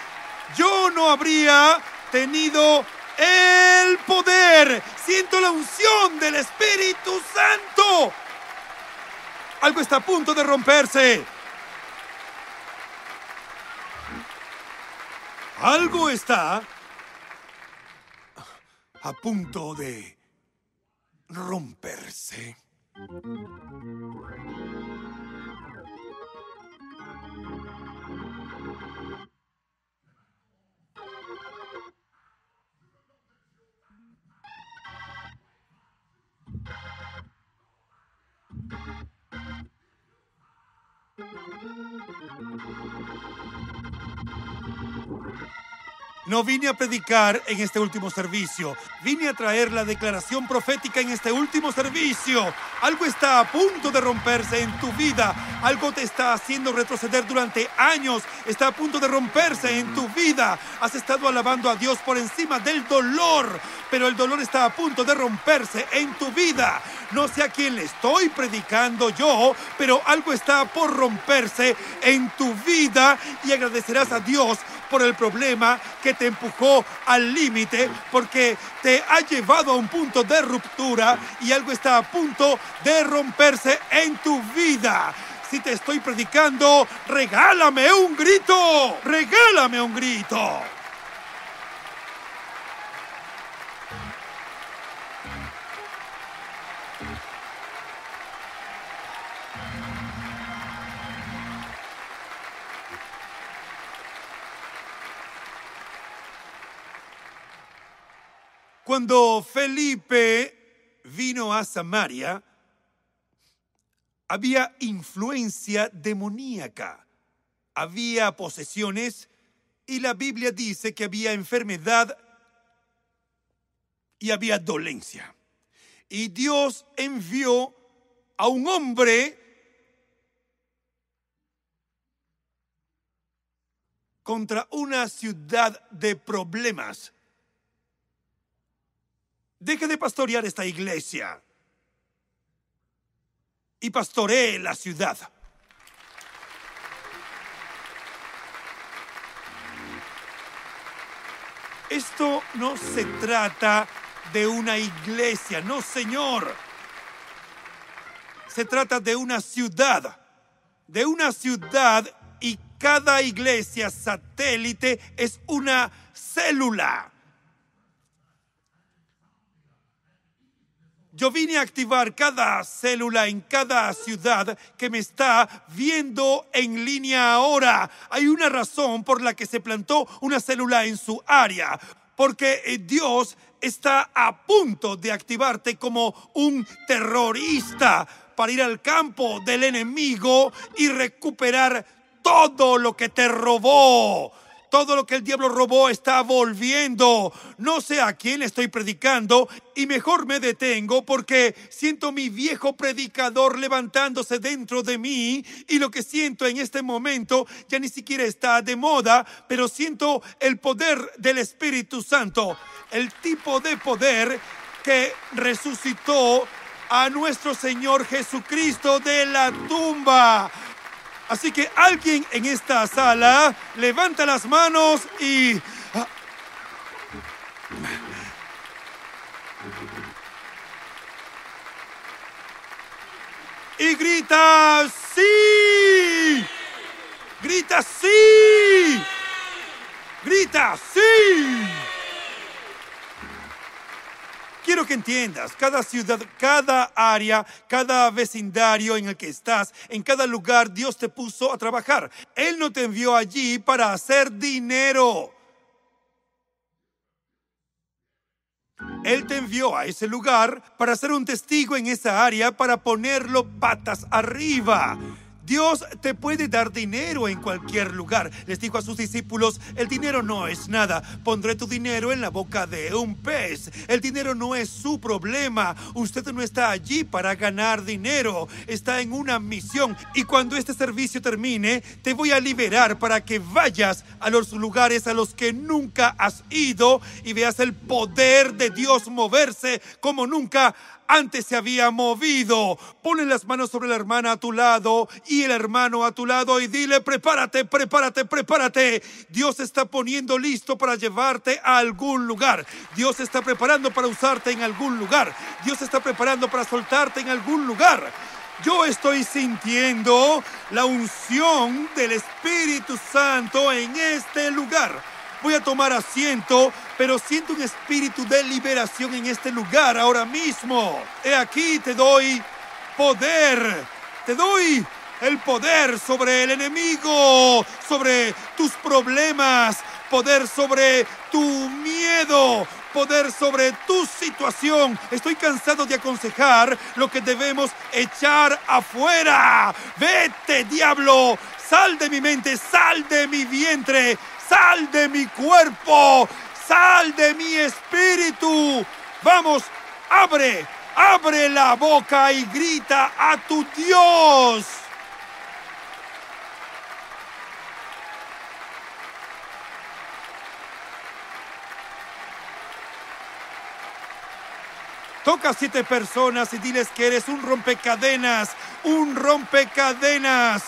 yo no habría tenido el poder. Siento la unción del Espíritu Santo. Algo está a punto de romperse. Algo está a punto de romperse. No vine a predicar en este último servicio. Vine a traer la declaración profética en este último servicio. Algo está a punto de romperse en tu vida. Algo te está haciendo retroceder durante años. Está a punto de romperse en tu vida. Has estado alabando a Dios por encima del dolor. Pero el dolor está a punto de romperse en tu vida. No sé a quién le estoy predicando yo, pero algo está por romperse en tu vida y agradecerás a Dios por el problema que te empujó al límite porque te ha llevado a un punto de ruptura y algo está a punto de romperse en tu vida. Si te estoy predicando, regálame un grito, regálame un grito. Cuando Felipe vino a Samaria, había influencia demoníaca, había posesiones y la Biblia dice que había enfermedad y había dolencia. Y Dios envió a un hombre contra una ciudad de problemas. Deje de pastorear esta iglesia y pastoree la ciudad. Esto no se trata de una iglesia, no señor. Se trata de una ciudad, de una ciudad y cada iglesia satélite es una célula. Yo vine a activar cada célula en cada ciudad que me está viendo en línea ahora. Hay una razón por la que se plantó una célula en su área, porque eh, Dios está a punto de activarte como un terrorista para ir al campo del enemigo y recuperar todo lo que te robó. Todo lo que el diablo robó está volviendo. No sé a quién estoy predicando y mejor me detengo porque siento mi viejo predicador levantándose dentro de mí y lo que siento en este momento ya ni siquiera está de moda, pero siento el poder del Espíritu Santo, el tipo de poder que resucitó a nuestro Señor Jesucristo de la tumba. Así que alguien en esta sala levanta las manos y... Ah, y grita, sí. Grita, sí. Grita, sí. Quiero que entiendas, cada ciudad, cada área, cada vecindario en el que estás, en cada lugar Dios te puso a trabajar. Él no te envió allí para hacer dinero. Él te envió a ese lugar para ser un testigo en esa área, para ponerlo patas arriba. Dios te puede dar dinero en cualquier lugar. Les dijo a sus discípulos, el dinero no es nada. Pondré tu dinero en la boca de un pez. El dinero no es su problema. Usted no está allí para ganar dinero. Está en una misión. Y cuando este servicio termine, te voy a liberar para que vayas a los lugares a los que nunca has ido y veas el poder de Dios moverse como nunca antes se había movido. Ponle las manos sobre la hermana a tu lado y el hermano a tu lado y dile, prepárate, prepárate, prepárate. Dios está poniendo listo para llevarte a algún lugar. Dios está preparando para usarte en algún lugar. Dios está preparando para soltarte en algún lugar. Yo estoy sintiendo la unción del Espíritu Santo en este lugar voy a tomar asiento, pero siento un espíritu de liberación en este lugar ahora mismo. He aquí te doy poder, te doy el poder sobre el enemigo, sobre tus problemas, poder sobre tu miedo, poder sobre tu situación. Estoy cansado de aconsejar lo que debemos echar afuera. Vete, diablo, sal de mi mente, sal de mi vientre, sal de mi cuerpo, sal de mi espíritu. Vamos, abre, abre la boca y grita a tu Dios. Toca a siete personas y diles que eres un rompecadenas, un rompecadenas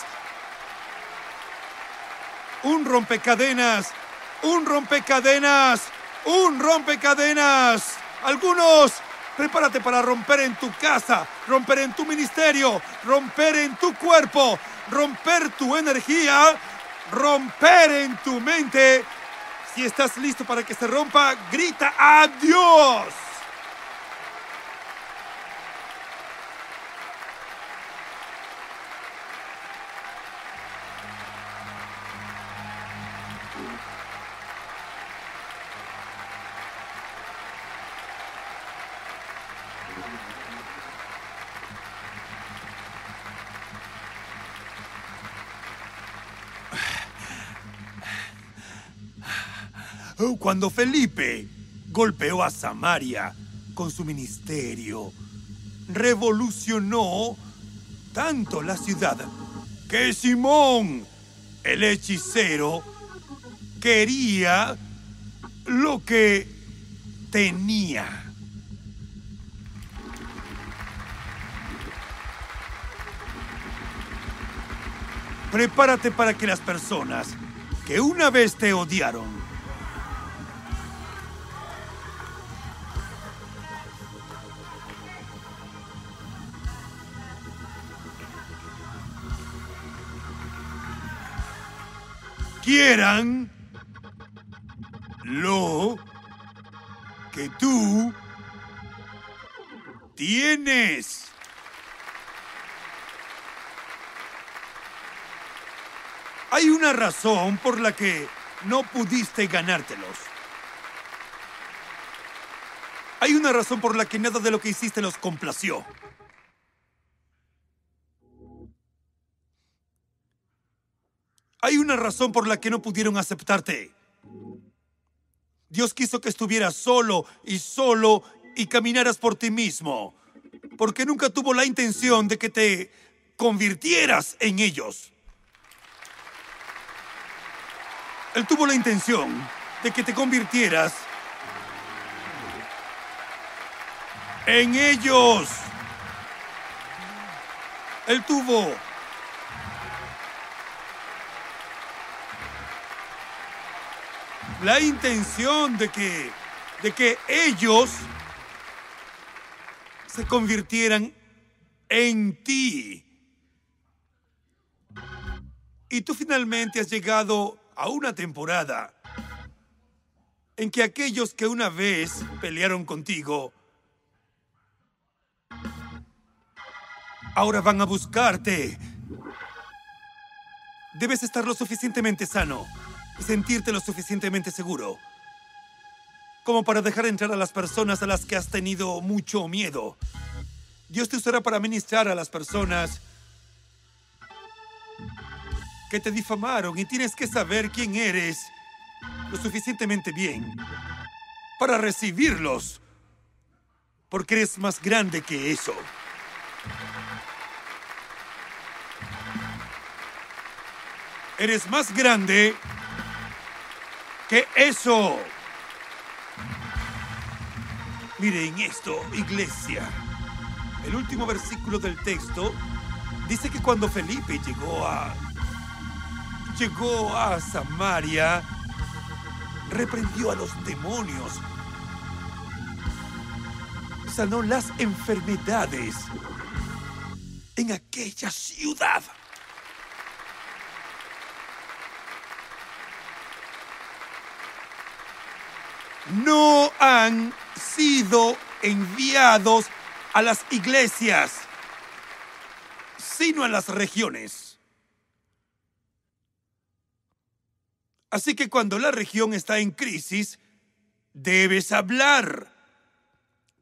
un rompecadenas, un rompecadenas, un rompecadenas. Algunos, prepárate para romper en tu casa, romper en tu ministerio, romper en tu cuerpo, romper tu energía, romper en tu mente. Si estás listo para que se rompa, grita adiós. Cuando Felipe golpeó a Samaria con su ministerio, revolucionó tanto la ciudad que Simón, el hechicero, quería lo que tenía. Prepárate para que las personas que una vez te odiaron quieran lo que tú tienes. Hay una razón por la que no pudiste ganártelos. Hay una razón por la que nada de lo que hiciste los complació. Hay una razón por la que no pudieron aceptarte. Dios quiso que estuvieras solo y solo y caminaras por ti mismo, porque nunca tuvo la intención de que te convirtieras en ellos. Él tuvo la intención de que te convirtieras en ellos. Él tuvo la intención de que, de que ellos se convirtieran en ti. Y tú finalmente has llegado a una temporada en que aquellos que una vez pelearon contigo ahora van a buscarte. Debes estar lo suficientemente sano sentirte lo suficientemente seguro como para dejar entrar a las personas a las que has tenido mucho miedo. Dios te usará para ministrar a las personas que te difamaron y tienes que saber quién eres lo suficientemente bien para recibirlos, porque eres más grande que eso. Eres más grande que eso. Miren esto, iglesia. El último versículo del texto dice que cuando Felipe llegó a llegó a Samaria, reprendió a los demonios, sanó las enfermedades en aquella ciudad. No han sido enviados a las iglesias, sino a las regiones. Así que cuando la región está en crisis, debes hablar.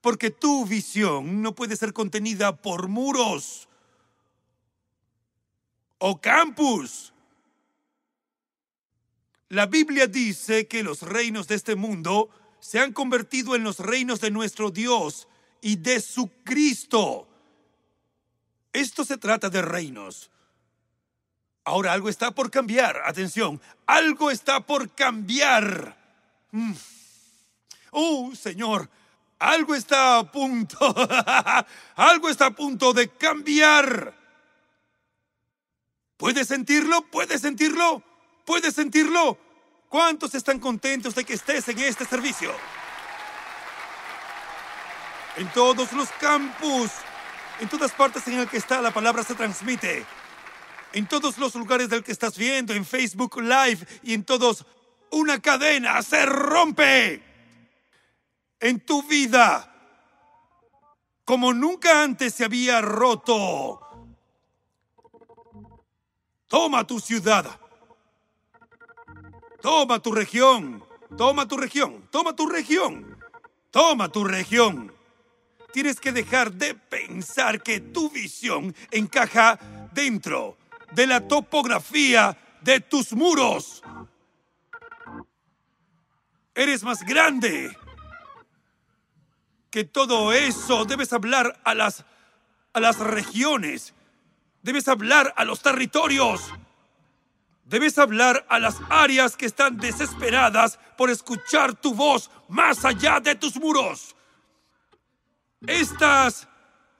Porque tu visión no puede ser contenida por muros o campus. La Biblia dice que los reinos de este mundo se han convertido en los reinos de nuestro Dios y de su Cristo. Esto se trata de reinos. Ahora algo está por cambiar. Atención, algo está por cambiar. Oh, Señor, algo está a punto. algo está a punto de cambiar. ¿Puedes sentirlo? ¿Puedes sentirlo? ¿Puedes sentirlo? ¿Cuántos están contentos de que estés en este servicio? En todos los campus, en todas partes en el que está la palabra se transmite en todos los lugares del que estás viendo, en Facebook Live y en todos, una cadena se rompe en tu vida como nunca antes se había roto. Toma tu ciudad. Toma tu región. Toma tu región. Toma tu región. Toma tu región. Tienes que dejar de pensar que tu visión encaja dentro de la topografía de tus muros. Eres más grande que todo eso. Debes hablar a las, a las regiones. Debes hablar a los territorios. Debes hablar a las áreas que están desesperadas por escuchar tu voz más allá de tus muros. Estas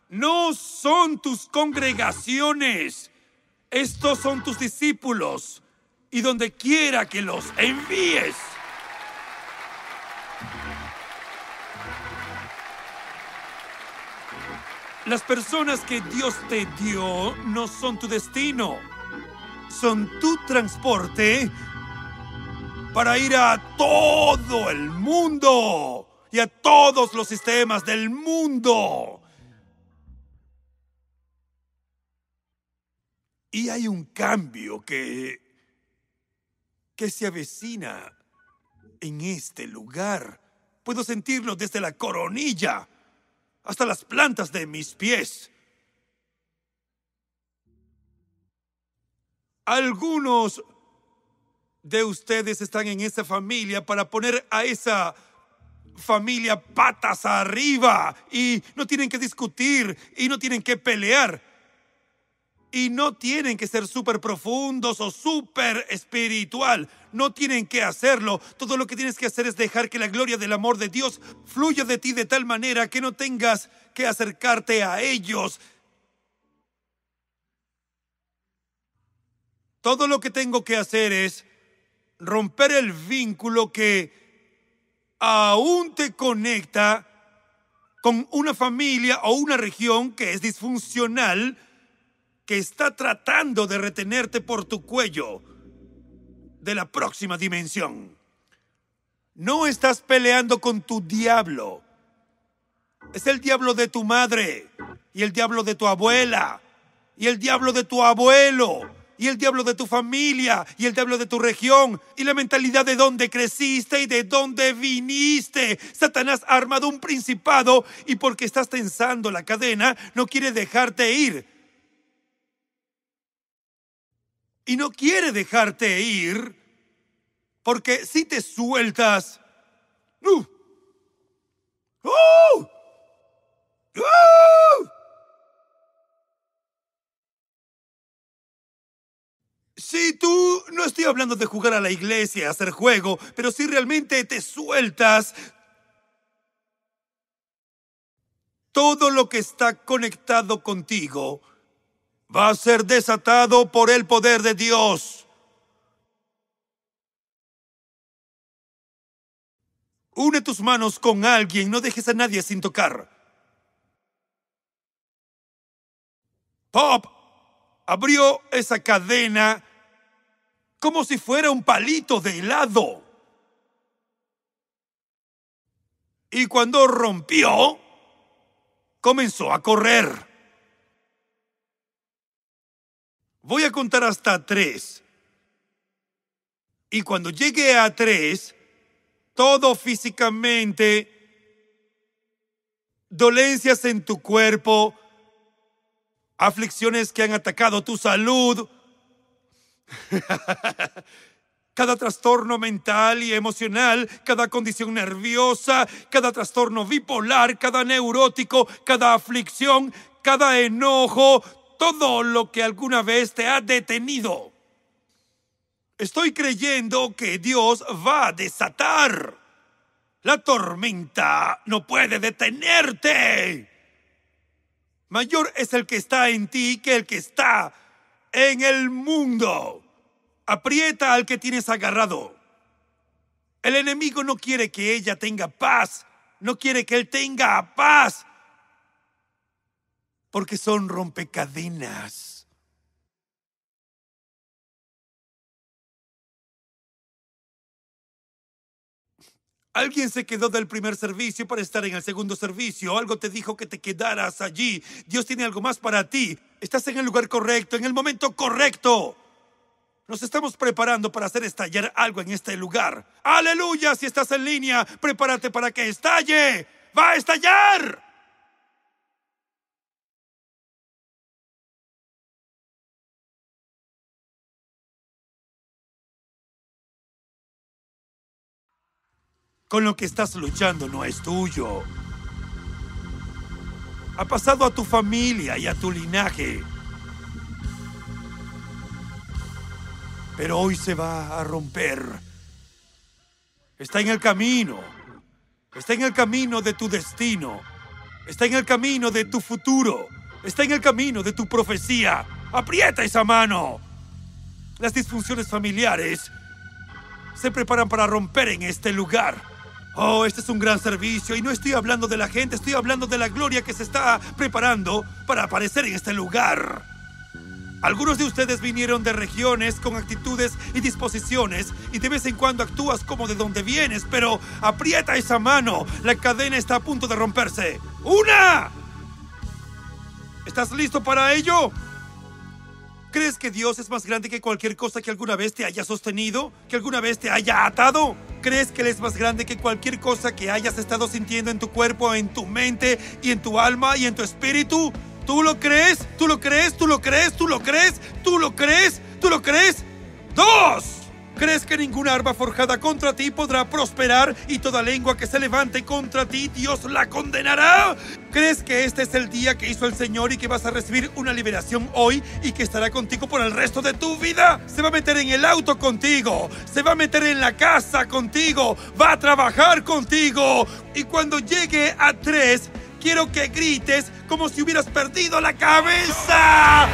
no son tus congregaciones. Estos son tus discípulos. Y donde quiera que los envíes. Las personas que Dios te dio no son tu destino, son tu transporte para ir a todo el mundo y a todos los sistemas del mundo. Y hay un cambio que que se avecina en este lugar. Puedo sentirlo desde la coronilla hasta las plantas de mis pies. Algunos de ustedes están en esa familia para poner a esa familia patas arriba y no tienen que discutir y no tienen que pelear. Y no tienen que ser súper profundos o súper espiritual. No tienen que hacerlo. Todo lo que tienes que hacer es dejar que la gloria del amor de Dios fluya de ti de tal manera que no tengas que acercarte a ellos. Todo lo que tengo que hacer es romper el vínculo que aún te conecta con una familia o una región que es disfuncional que está tratando de retenerte por tu cuello de la próxima dimensión. No estás peleando con tu diablo. Es el diablo de tu madre y el diablo de tu abuela y el diablo de tu abuelo y el diablo de tu familia y el diablo de tu región y la mentalidad de dónde creciste y de dónde viniste. Satanás ha armado un principado y porque estás tensando la cadena no quiere dejarte ir. y no quiere dejarte ir, porque si te sueltas, ¡uh! ¡Uh! ¡Uh! Si tú no estoy hablando de jugar a la iglesia, hacer juego, pero si realmente te sueltas, todo lo que está conectado contigo va a ser desatado por el poder de Dios. Une tus manos con alguien, no dejes a nadie sin tocar. Pop abrió esa cadena como si fuera un palito de helado. Y cuando rompió, comenzó a correr. Voy a contar hasta tres. Y cuando llegue a tres, todo físicamente, dolencias en tu cuerpo, aflicciones que han atacado tu salud, cada trastorno mental y emocional, cada condición nerviosa, cada trastorno bipolar, cada neurótico, cada aflicción, cada enojo, todo lo que alguna vez te ha detenido. Estoy creyendo que Dios va a desatar. La tormenta no puede detenerte. Mayor es el que está en ti que el que está en el mundo. Aprieta al que tienes agarrado. El enemigo no quiere que ella tenga paz, no quiere que él tenga paz porque son rompecadenas. Alguien se quedó del primer servicio para estar en el segundo servicio. Algo te dijo que te quedaras allí. Dios tiene algo más para ti. Estás en el lugar correcto, en el momento correcto. Nos estamos preparando para hacer estallar algo en este lugar. Aleluya, si estás en línea, prepárate para que estalle. Va a estallar. con lo que estás luchando no es tuyo. Ha pasado a tu familia y a tu linaje. Pero hoy se va a romper. Está en el camino. Está en el camino de tu destino. Está en el camino de tu futuro. Está en el camino de tu profecía. Aprieta esa mano. Las disfunciones familiares se preparan para romper en este lugar. Oh, este es un gran servicio y no estoy hablando de la gente, estoy hablando de la gloria que se está preparando para aparecer en este lugar. Algunos de ustedes vinieron de regiones con actitudes y disposiciones y de vez en cuando actúas como de donde vienes, pero aprieta esa mano. La cadena está a punto de romperse. ¡Una! ¿Estás listo para ello? ¿Crees que Dios es más grande que cualquier cosa que alguna vez te haya sostenido? ¿Que alguna vez te haya atado? ¿Crees que Él es más grande que cualquier cosa que hayas estado sintiendo en tu cuerpo, en tu mente y en tu alma y en tu espíritu? ¿Tú lo crees? ¿Tú lo crees? ¿Tú lo crees? ¿Tú lo crees? ¿Tú lo crees? ¿Tú lo crees? ¡Dos! ¿Crees que ninguna arma forjada contra ti podrá prosperar y toda lengua que se levante contra ti Dios la condenará? ¿Crees que este es el día que hizo el Señor y que vas a recibir una liberación hoy y que estará contigo por el resto de tu vida? Se va a meter en el auto contigo, se va a meter en la casa contigo, va a trabajar contigo y cuando llegue a tres quiero que grites como si hubieras perdido la cabeza.